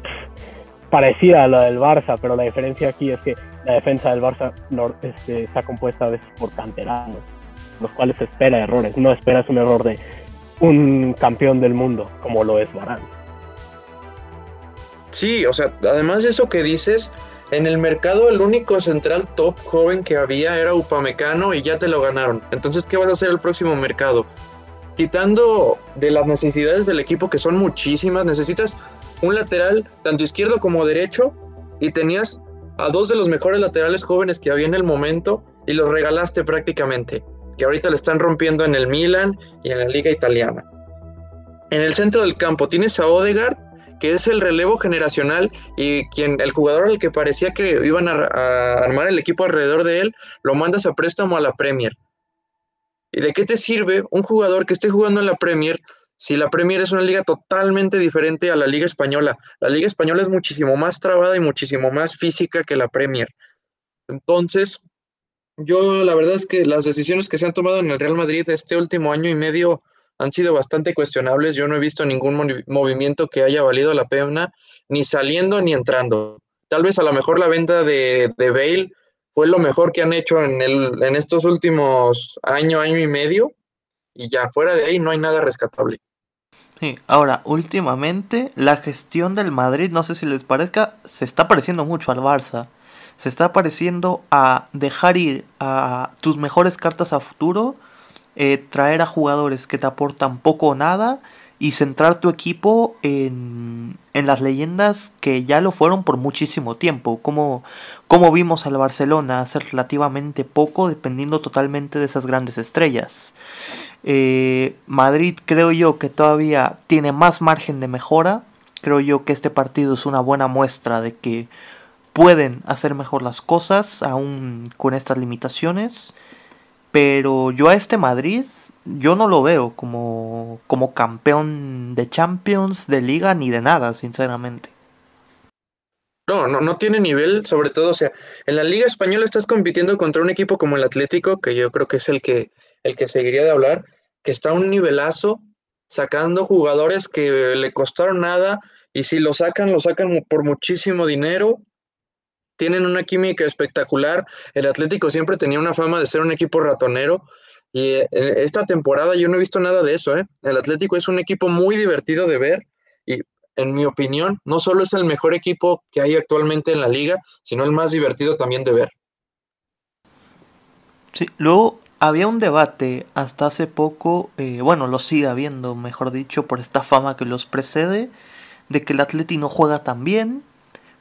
parecida a la del Barça, pero la diferencia aquí es que la defensa del Barça no, este, está compuesta a veces por canteranos, los cuales espera errores, no esperas un error de un campeón del mundo como lo es Barán. Sí, o sea, además de eso que dices, en el mercado el único central top joven que había era Upamecano y ya te lo ganaron. Entonces, ¿qué vas a hacer el próximo mercado? Quitando de las necesidades del equipo, que son muchísimas, necesitas un lateral, tanto izquierdo como derecho, y tenías a dos de los mejores laterales jóvenes que había en el momento y los regalaste prácticamente, que ahorita le están rompiendo en el Milan y en la liga italiana. En el centro del campo tienes a Odegaard, que es el relevo generacional y quien el jugador al que parecía que iban a, armar el equipo alrededor de él, lo mandas a préstamo a la Premier. ¿Y de qué te sirve un jugador que esté jugando en la Premier si la Premier es una liga totalmente diferente a la Liga Española. La Liga Española es muchísimo más trabada y muchísimo más física que la Premier. Entonces, yo la verdad es que las decisiones que se han tomado en el Real Madrid este último año y medio han sido bastante cuestionables. Yo no he visto ningún movimiento que haya valido la pena, ni saliendo ni entrando. Tal vez a lo mejor la venta de, de Bale fue lo mejor que han hecho en, el, en estos últimos año, año y medio, y ya fuera de ahí no hay nada rescatable. Sí, ahora, últimamente la gestión del Madrid, no sé si les parezca, se está pareciendo mucho al Barça. Se está pareciendo a dejar ir a tus mejores cartas a futuro, eh, traer a jugadores que te aportan poco o nada y centrar tu equipo en, en las leyendas que ya lo fueron por muchísimo tiempo, como, como vimos al Barcelona hacer relativamente poco dependiendo totalmente de esas grandes estrellas. Eh, Madrid creo yo que todavía tiene más margen de mejora, creo yo que este partido es una buena muestra de que pueden hacer mejor las cosas aún con estas limitaciones, pero yo a este Madrid yo no lo veo como, como campeón de Champions, de liga, ni de nada, sinceramente. No, no, no tiene nivel, sobre todo, o sea, en la Liga Española estás compitiendo contra un equipo como el Atlético, que yo creo que es el que, el que seguiría de hablar, que está a un nivelazo, sacando jugadores que le costaron nada, y si lo sacan, lo sacan por muchísimo dinero. Tienen una química espectacular. El Atlético siempre tenía una fama de ser un equipo ratonero, y eh, esta temporada yo no he visto nada de eso, ¿eh? El Atlético es un equipo muy divertido de ver y en mi opinión no solo es el mejor equipo que hay actualmente en la liga, sino el más divertido también de ver. Sí, luego había un debate hasta hace poco, eh, bueno, lo sigue habiendo, mejor dicho, por esta fama que los precede, de que el Atlético no juega tan bien,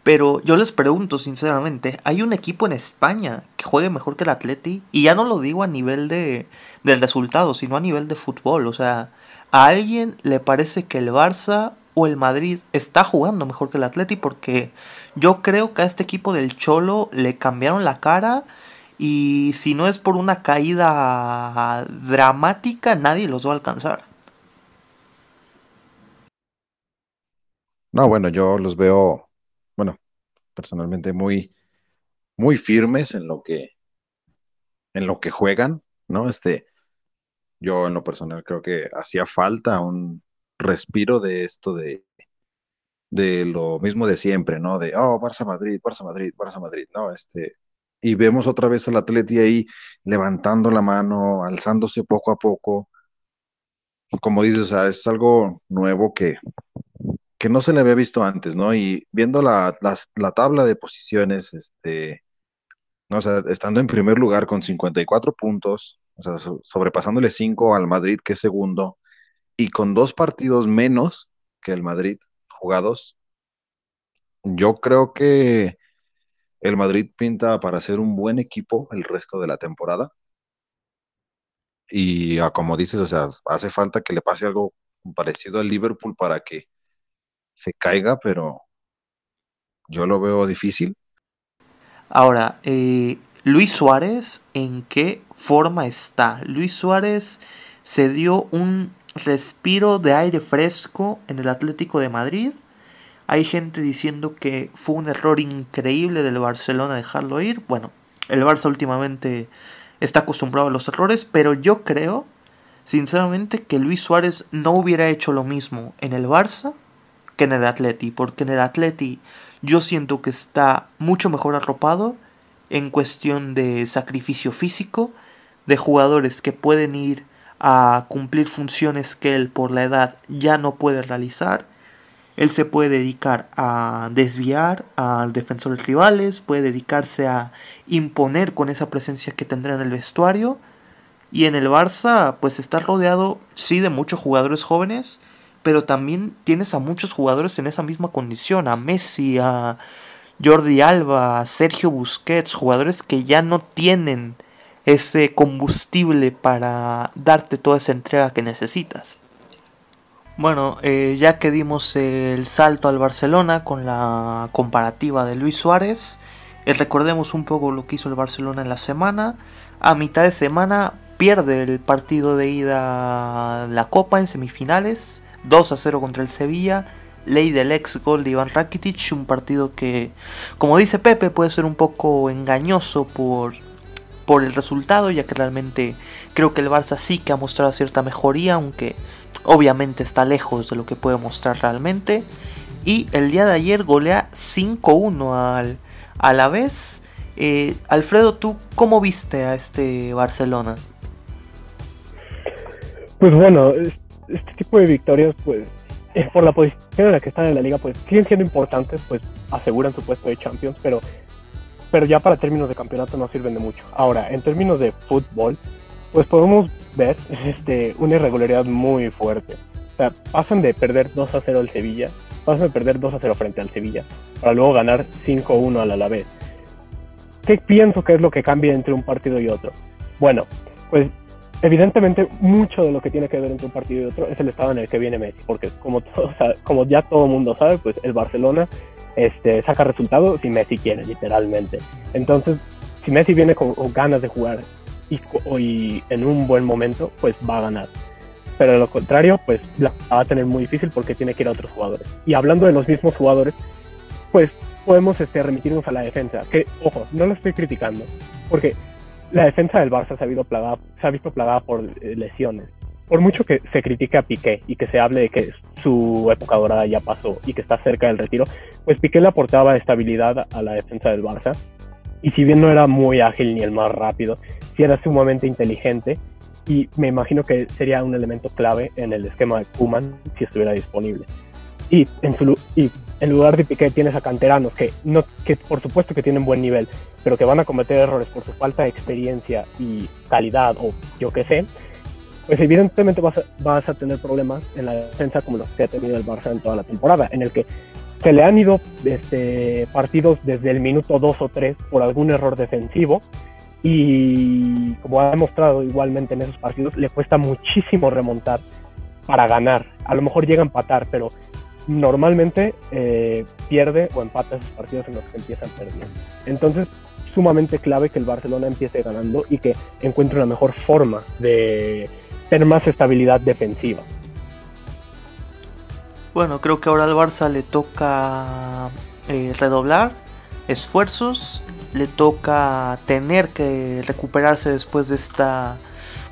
pero yo les pregunto sinceramente, ¿hay un equipo en España que juegue mejor que el Atleti? Y ya no lo digo a nivel de del resultado, sino a nivel de fútbol, o sea, ¿a alguien le parece que el Barça o el Madrid está jugando mejor que el Atleti? Porque yo creo que a este equipo del Cholo le cambiaron la cara y si no es por una caída dramática, nadie los va a alcanzar. No, bueno, yo los veo, personalmente muy, muy firmes en lo que, en lo que juegan, ¿no? Este, yo en lo personal creo que hacía falta un respiro de esto de, de lo mismo de siempre, ¿no? De, oh, Barça Madrid, Barça Madrid, Barça Madrid, ¿no? Este, y vemos otra vez al Atleti ahí levantando la mano, alzándose poco a poco. Como dices, o sea, es algo nuevo que, que no se le había visto antes, ¿no? Y viendo la, la tabla de posiciones, este, ¿no? O sea, estando en primer lugar con 54 puntos, o sea, sobrepasándole 5 al Madrid, que es segundo, y con dos partidos menos que el Madrid jugados, yo creo que el Madrid pinta para ser un buen equipo el resto de la temporada. Y ah, como dices, o sea, hace falta que le pase algo parecido al Liverpool para que se caiga, pero yo lo veo difícil. Ahora, eh, Luis Suárez, ¿en qué forma está? Luis Suárez se dio un respiro de aire fresco en el Atlético de Madrid. Hay gente diciendo que fue un error increíble del Barcelona dejarlo ir. Bueno, el Barça últimamente está acostumbrado a los errores, pero yo creo, sinceramente, que Luis Suárez no hubiera hecho lo mismo en el Barça en el Atleti, porque en el Atleti yo siento que está mucho mejor arropado en cuestión de sacrificio físico, de jugadores que pueden ir a cumplir funciones que él por la edad ya no puede realizar. Él se puede dedicar a desviar al defensor de rivales, puede dedicarse a imponer con esa presencia que tendrá en el vestuario. Y en el Barça, pues está rodeado, sí, de muchos jugadores jóvenes, pero también tienes a muchos jugadores en esa misma condición, a Messi, a Jordi Alba, Sergio Busquets, jugadores que ya no tienen ese combustible para darte toda esa entrega que necesitas. Bueno, eh, ya que dimos el salto al Barcelona con la comparativa de Luis Suárez, eh, recordemos un poco lo que hizo el Barcelona en la semana. A mitad de semana pierde el partido de ida la Copa en semifinales, 2 a 0 contra el Sevilla ley del ex gol de Iván Rakitic, un partido que, como dice Pepe, puede ser un poco engañoso por, por el resultado, ya que realmente creo que el Barça sí que ha mostrado cierta mejoría, aunque obviamente está lejos de lo que puede mostrar realmente. Y el día de ayer golea 5-1 al, a la vez. Eh, Alfredo, ¿tú cómo viste a este Barcelona? Pues bueno, este tipo de victorias pues eh, por la posición en la que están en la liga, pues siguen siendo importantes, pues aseguran su puesto de Champions, pero, pero ya para términos de campeonato no sirven de mucho. Ahora, en términos de fútbol, pues podemos ver (laughs) este, una irregularidad muy fuerte. O sea, pasan de perder 2 a 0 al Sevilla, pasan de perder 2 a 0 frente al Sevilla, para luego ganar 5-1 al Alavés. ¿Qué pienso que es lo que cambia entre un partido y otro? Bueno, pues evidentemente mucho de lo que tiene que ver entre un partido y otro es el estado en el que viene Messi, porque como, (laughs) como ya todo el mundo sabe, pues el Barcelona este, saca resultados si Messi quiere, literalmente. Entonces, si Messi viene con, ganas de jugar y, y, en un buen momento, pues va a ganar. Pero de lo contrario, pues la va a tener muy difícil porque tiene que ir a otros jugadores. Y hablando de los mismos jugadores, pues podemos este, remitirnos a la defensa, que, ojo, no lo estoy criticando, porque la defensa del Barça se ha, visto plagada, por eh, lesiones. Por mucho que se critique a Piqué y que se hable de que su época dorada ya pasó y que está cerca del retiro, pues Piqué le aportaba estabilidad a la defensa del Barça. Y si bien no era muy ágil ni el más rápido, sí era sumamente inteligente y me imagino que sería un elemento clave en el esquema de Kuman si estuviera disponible. Y en, lugar de Piqué tienes a canteranos que, no, que por supuesto que tienen buen nivel, pero que van a cometer errores por su falta de experiencia y calidad o yo qué sé, pues evidentemente vas a, tener problemas en la defensa como los que ha tenido el Barça en toda la temporada, en el que se le han ido este, partidos desde el minuto 2 o 3 por algún error defensivo y como ha demostrado igualmente en esos partidos, le cuesta muchísimo remontar para ganar. A lo mejor llega a empatar, pero normalmente eh, pierde o empata esos partidos en los que empiezan perdiendo. Entonces, sumamente clave que el Barcelona empiece ganando y que encuentre una mejor forma de tener más estabilidad defensiva. Bueno, creo que ahora al Barça le toca eh, redoblar esfuerzos, le toca tener que recuperarse después de esta,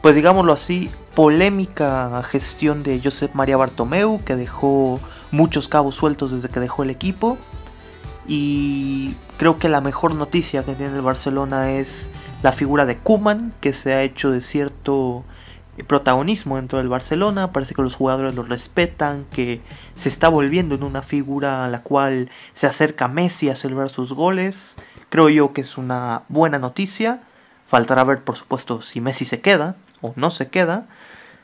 pues digámoslo así, polémica gestión de Josep María Bartomeu, que dejó muchos cabos sueltos desde que dejó el equipo. Y creo que la mejor noticia que tiene el Barcelona es la figura de Kuman, que se ha hecho de cierto protagonismo dentro del Barcelona, parece que los jugadores lo respetan, que se está volviendo en una figura a la cual se acerca Messi a celebrar sus goles. Creo yo que es una buena noticia. Faltará ver, por supuesto, si Messi se queda o no se queda.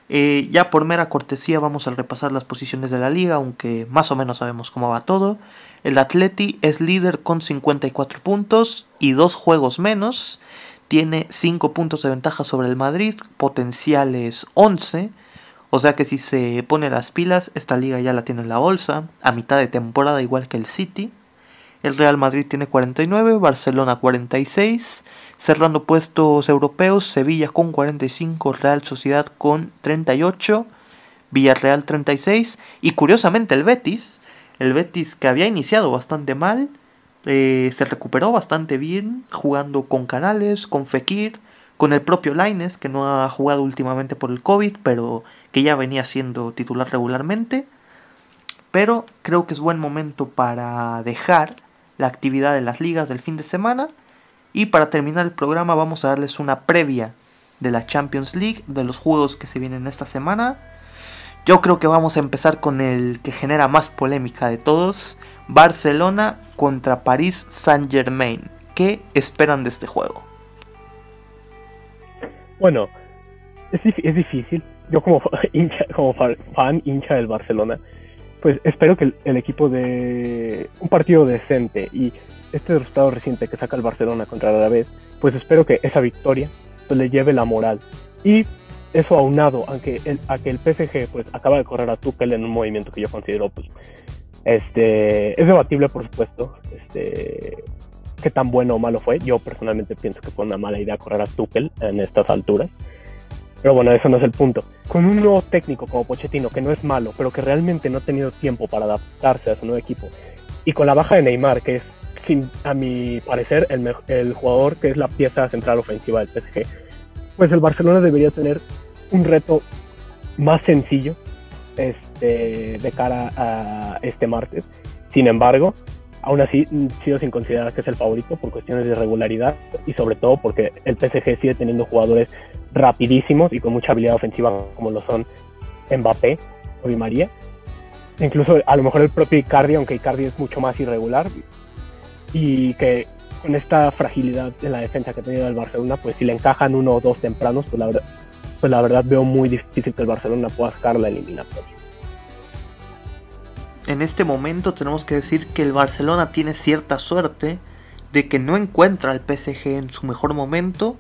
Eh, ya por mera cortesía vamos a repasar las posiciones de la liga, aunque más o menos sabemos cómo va todo. El Atleti es líder con 54 puntos y dos juegos menos tiene 5 puntos de ventaja sobre el Madrid, potenciales 11. O sea que si se pone las pilas, esta liga ya la tiene en la bolsa, a mitad de temporada igual que el City. El Real Madrid tiene 49, Barcelona 46, cerrando puestos europeos, Sevilla con 45, Real Sociedad con 38, Villarreal 36 y curiosamente el Betis, el Betis que había iniciado bastante mal, eh, se recuperó bastante bien jugando con Canales, con Fekir, con el propio Laines, que no ha jugado últimamente por el COVID, pero que ya venía siendo titular regularmente. Pero creo que es buen momento para dejar la actividad de las ligas del fin de semana. Y para terminar el programa vamos a darles una previa de la Champions League, de los juegos que se vienen esta semana. Yo creo que vamos a empezar con el que genera más polémica de todos, Barcelona contra París Saint Germain. ¿Qué esperan de este juego? Bueno, es, difícil. Yo como, (laughs) fan hincha del Barcelona, pues espero que el, equipo de un partido decente y este resultado reciente que saca el Barcelona contra la vez, pues espero que esa victoria pues, le lleve la moral. Y eso aunado aunque el, a que el PSG pues acaba de correr a Tuchel en un movimiento que yo considero pues este, es debatible, por supuesto, este, qué tan bueno o malo fue. Yo personalmente pienso que fue una mala idea correr a Tuchel en estas alturas. Pero bueno, eso no es el punto. Con un nuevo técnico como Pochettino, que no es malo, pero que realmente no ha tenido tiempo para adaptarse a su nuevo equipo, y con la baja de Neymar, que es, a mi parecer, el, el jugador que es la pieza central ofensiva del PSG, pues el Barcelona debería tener un reto más sencillo este, de cara a este martes. Sin embargo, aún así sigo sin considerar que es el favorito por cuestiones de regularidad y sobre todo porque el PSG sigue teniendo jugadores rapidísimos y con mucha habilidad ofensiva como lo son Mbappé o Di María. Incluso a lo mejor el propio Icardi, aunque Icardi es mucho más irregular y que con esta fragilidad en la defensa que ha tenido el Barcelona, pues si le encajan uno o dos tempranos, pues la verdad, pues la verdad veo muy difícil que el Barcelona pueda sacar la eliminatoria. En este momento tenemos que decir que el Barcelona tiene cierta suerte de que no encuentra al PSG en su mejor momento.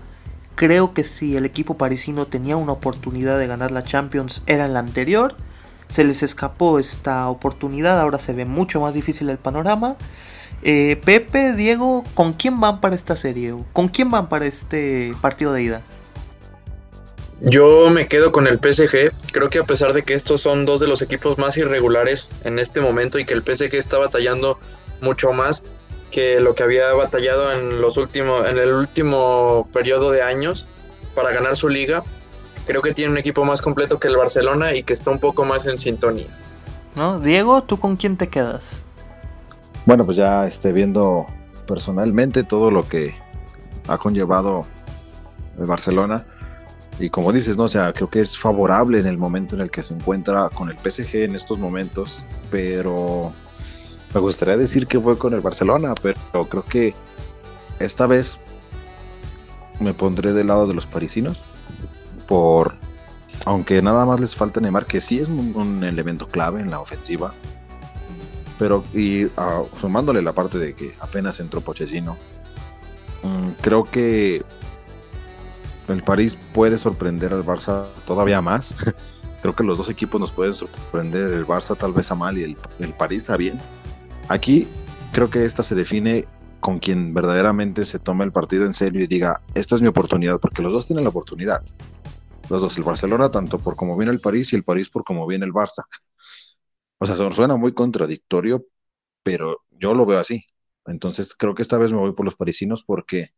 Creo que si el equipo parisino tenía una oportunidad de ganar la Champions era en la anterior. Se les escapó esta oportunidad, ahora se ve mucho más difícil el panorama. Eh, Pepe, Diego, ¿con quién van para esta serie? ¿Con quién van para este partido de ida? Yo me quedo con el PSG. Creo que a pesar de que estos son dos de los equipos más irregulares en este momento y que el PSG está batallando mucho más que lo que había batallado en los últimos, en el último periodo de años para ganar su liga, creo que tiene un equipo más completo que el Barcelona y que está un poco más en sintonía. ¿No? Diego, ¿tú con quién te quedas? Bueno, pues ya esté viendo personalmente todo lo que ha conllevado el Barcelona y como dices, no, o sea, creo que es favorable en el momento en el que se encuentra con el PSG en estos momentos, pero me gustaría decir que fue con el Barcelona, pero creo que esta vez me pondré del lado de los parisinos por aunque nada más les falta Neymar, que sí es un, elemento clave en la ofensiva, pero y ah, sumándole la parte de que apenas entró Pochettino, mm, creo que el París puede sorprender al Barça todavía más. (laughs) Creo que los dos equipos nos pueden sorprender, el Barça tal vez a mal y el, París a bien. Aquí creo que esta se define con quien verdaderamente se tome el partido en serio y diga, esta es mi oportunidad, porque los dos tienen la oportunidad. Los dos, el Barcelona tanto por cómo viene el París y el París por cómo viene el Barça. O sea, suena muy contradictorio, pero yo lo veo así. Entonces creo que esta vez me voy por los parisinos porque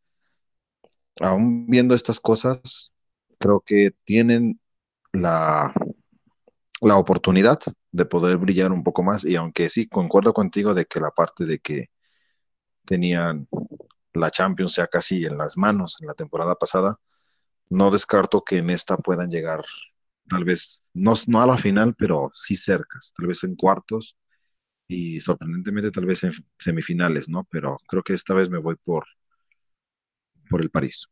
aún viendo estas cosas, creo que tienen la, la oportunidad de poder brillar un poco más y aunque sí, concuerdo contigo de que la parte de que tenían la Champions ya casi en las manos en la temporada pasada, no descarto que en esta puedan llegar tal vez, no, no a la final, pero sí cercas, tal vez en cuartos y sorprendentemente tal vez en semifinales, ¿no? Pero creo que esta vez me voy por, por el París.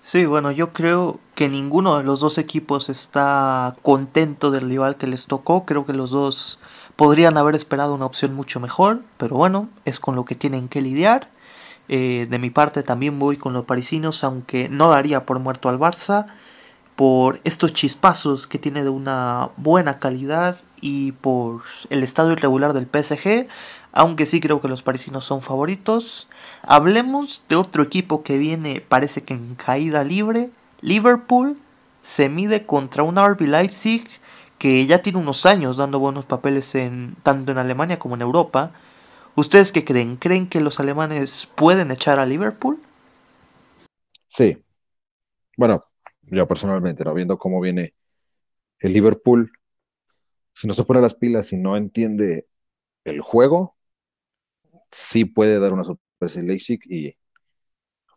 Sí, bueno, yo creo que ninguno de los dos equipos está contento del rival que les tocó. Creo que los dos podrían haber esperado una opción mucho mejor, pero bueno, es con lo que tienen que lidiar. Eh, de mi parte también voy con los parisinos, aunque no daría por muerto al Barça, por estos chispazos que tiene de una buena calidad y por el estado irregular del PSG, aunque sí creo que los parisinos son favoritos. Hablemos de otro equipo que viene, parece que en caída libre. Liverpool se mide contra un RB Leipzig que ya tiene unos años dando buenos papeles en, tanto en Alemania como en Europa. ¿Ustedes qué creen? ¿Creen que los alemanes pueden echar a Liverpool? Sí. Bueno, yo personalmente, ¿no? viendo cómo viene el Liverpool, si no se pone las pilas y no entiende el juego, sí puede dar una sorpresa Leipzig y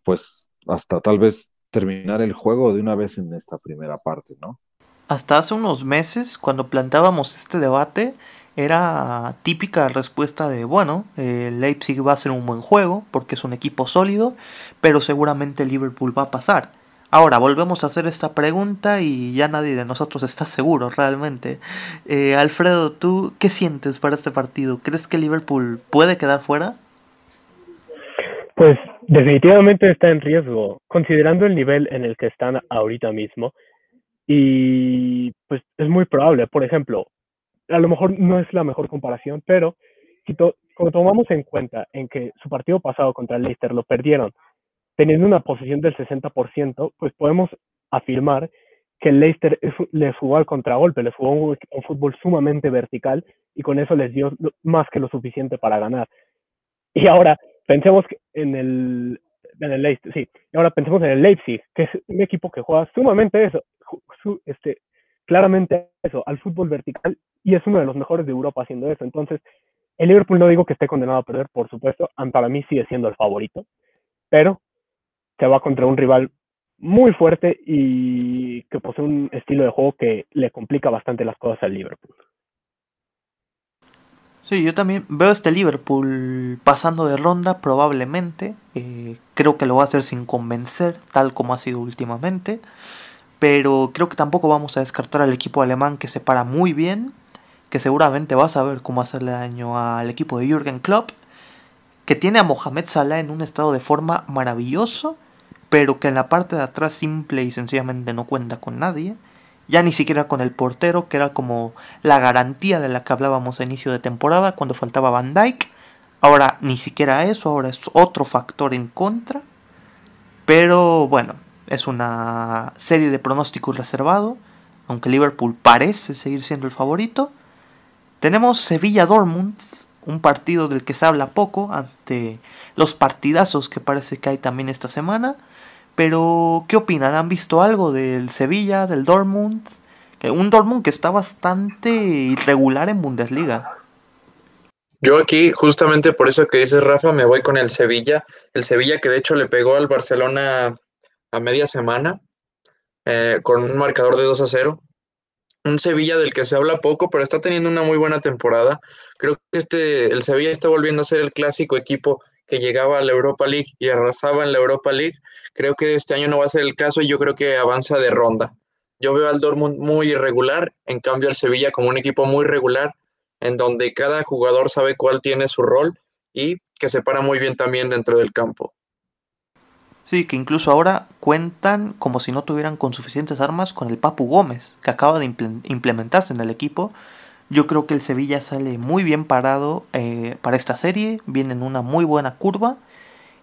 pues hasta tal vez terminar el juego de una vez en esta primera parte, ¿no? Hasta hace unos meses, cuando plantábamos este debate, era típica respuesta de, bueno, eh, Leipzig va a ser un buen juego porque es un equipo sólido, pero seguramente Liverpool va a pasar. Ahora, volvemos a hacer esta pregunta y ya nadie de nosotros está seguro realmente. Eh, Alfredo, ¿tú qué sientes para este partido? ¿Crees que Liverpool puede quedar fuera? Pues definitivamente está en riesgo, considerando el nivel en el que están ahorita mismo. Y pues es muy probable, por ejemplo, a lo mejor no es la mejor comparación, pero si como tomamos en cuenta en que su partido pasado contra el Leicester lo perdieron teniendo una posición del 60%, pues podemos afirmar que el Leicester les jugó al contragolpe, les jugó un, fútbol sumamente vertical y con eso les dio más que lo suficiente para ganar. Y ahora pensemos en el, en el Leicester, sí, y ahora pensemos en el Leipzig, que es un equipo que juega sumamente eso, este, claramente eso, al fútbol vertical y es uno de los mejores de Europa haciendo eso. Entonces, el Liverpool no digo que esté condenado a perder, por supuesto, para mí sigue siendo el favorito, pero se va contra un rival muy fuerte y que posee un estilo de juego que le complica bastante las cosas al Liverpool. Sí, yo también veo este Liverpool pasando de ronda probablemente. Eh, creo que lo va a hacer sin convencer, tal como ha sido últimamente. Pero creo que tampoco vamos a descartar al equipo alemán que se para muy bien, que seguramente va a saber cómo hacerle daño al equipo de Jürgen Klopp, que tiene a Mohamed Salah en un estado de forma maravilloso pero que en la parte de atrás simple y sencillamente no cuenta con nadie, ya ni siquiera con el portero, que era como la garantía de la que hablábamos a inicio de temporada cuando faltaba Van Dyke. Ahora ni siquiera eso, ahora es otro factor en contra. Pero bueno, es una serie de pronósticos reservado, aunque Liverpool parece seguir siendo el favorito. Tenemos Sevilla-Dortmund, un partido del que se habla poco ante los partidazos que parece que hay también esta semana. Pero, ¿qué opinan? ¿Han visto algo del Sevilla, del Dortmund? Un Dortmund que está bastante irregular en Bundesliga. Yo aquí, justamente por eso que dices Rafa, me voy con el Sevilla. El Sevilla que de hecho le pegó al Barcelona a media semana eh, con un marcador de 2 a 0. Un Sevilla del que se habla poco, pero está teniendo una muy buena temporada. Creo que este, el Sevilla está volviendo a ser el clásico equipo que llegaba a la Europa League y arrasaba en la Europa League. Creo que este año no va a ser el caso y yo creo que avanza de ronda. Yo veo al Dortmund muy irregular, en cambio al Sevilla como un equipo muy regular, en donde cada jugador sabe cuál tiene su rol y que se para muy bien también dentro del campo. Sí, que incluso ahora cuentan como si no tuvieran con suficientes armas con el Papu Gómez, que acaba de implementarse en el equipo Yo creo que el Sevilla sale muy bien parado eh, para esta serie, viene en una muy buena curva.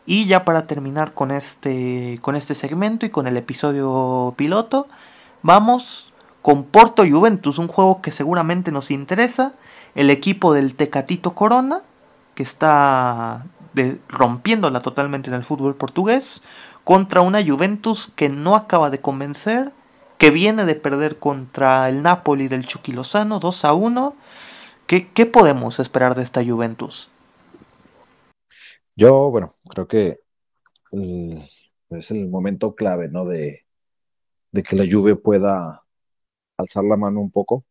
Y ya para terminar con este, con este segmento y con el episodio piloto, vamos con Porto Juventus, un juego que seguramente nos interesa. El equipo del Tecatito Corona, que está rompiéndola totalmente en el fútbol portugués, contra una Juventus que no acaba de convencer, que viene de perder contra el Napoli del Chucky Lozano 2 a 1. ¿Qué, ¿Qué, podemos esperar de esta Juventus? Yo, bueno, creo que es el momento clave, ¿no? De, de que la Juve pueda alzar la mano un poco.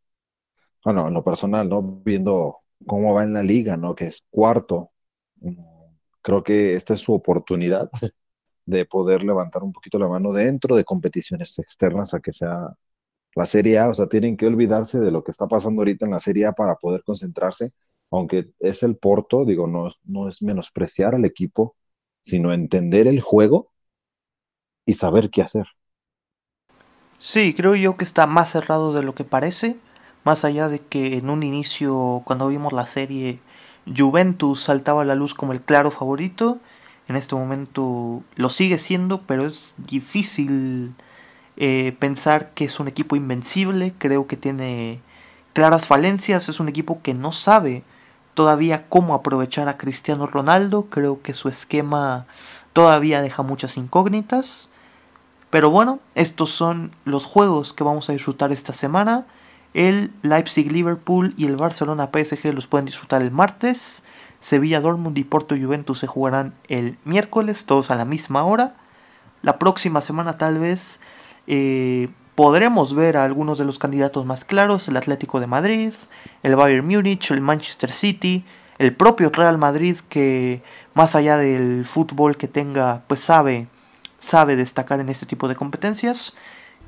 Bueno, en lo personal, ¿no? Viendo cómo va en la liga, ¿no? Que es cuarto. Creo que esta es su oportunidad de poder levantar un poquito la mano dentro de competiciones externas a que sea la Serie A. O sea, tienen que olvidarse de lo que está pasando ahorita en la Serie A para poder concentrarse. Aunque es el Porto, digo, no es, no es menospreciar al equipo, sino entender el juego y saber qué hacer. Sí, creo yo que está más cerrado de lo que parece. Más allá de que en un inicio, cuando vimos la serie, Juventus saltaba a la luz como el claro favorito. En este momento lo sigue siendo, pero es difícil eh, pensar que es un equipo invencible. Creo que tiene claras falencias. Es un equipo que no sabe todavía cómo aprovechar a Cristiano Ronaldo. Creo que su esquema todavía deja muchas incógnitas. Pero bueno, estos son los juegos que vamos a disfrutar esta semana. El Leipzig-Liverpool y el Barcelona-PSG los pueden disfrutar el martes. Sevilla-Dortmund y Porto-Juventus se jugarán el miércoles, todos a la misma hora. La próxima semana tal vez eh, podremos ver a algunos de los candidatos más claros, el Atlético de Madrid, el Bayern Múnich, el Manchester City, el propio Real Madrid que más allá del fútbol que tenga, pues sabe, sabe destacar en este tipo de competencias.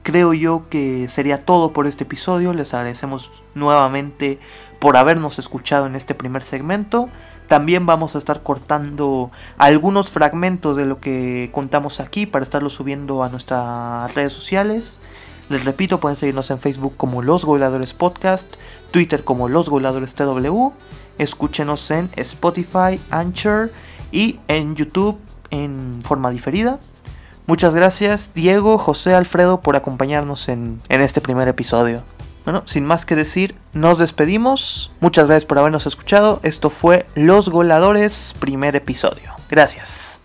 Creo yo que sería todo por este episodio. Les agradecemos nuevamente por habernos escuchado en este primer segmento. También vamos a estar cortando algunos fragmentos de lo que contamos aquí para estarlo subiendo a nuestras redes sociales. Les repito, pueden seguirnos en Facebook como Los Goleadores Podcast, Twitter como Los Goleadores TW, escúchenos en Spotify, Anchor y en YouTube en forma diferida. Muchas gracias Diego, José, Alfredo por acompañarnos en, este primer episodio. Bueno, sin más que decir, nos despedimos. Muchas gracias por habernos escuchado. Esto fue Los Goladores, primer episodio. Gracias.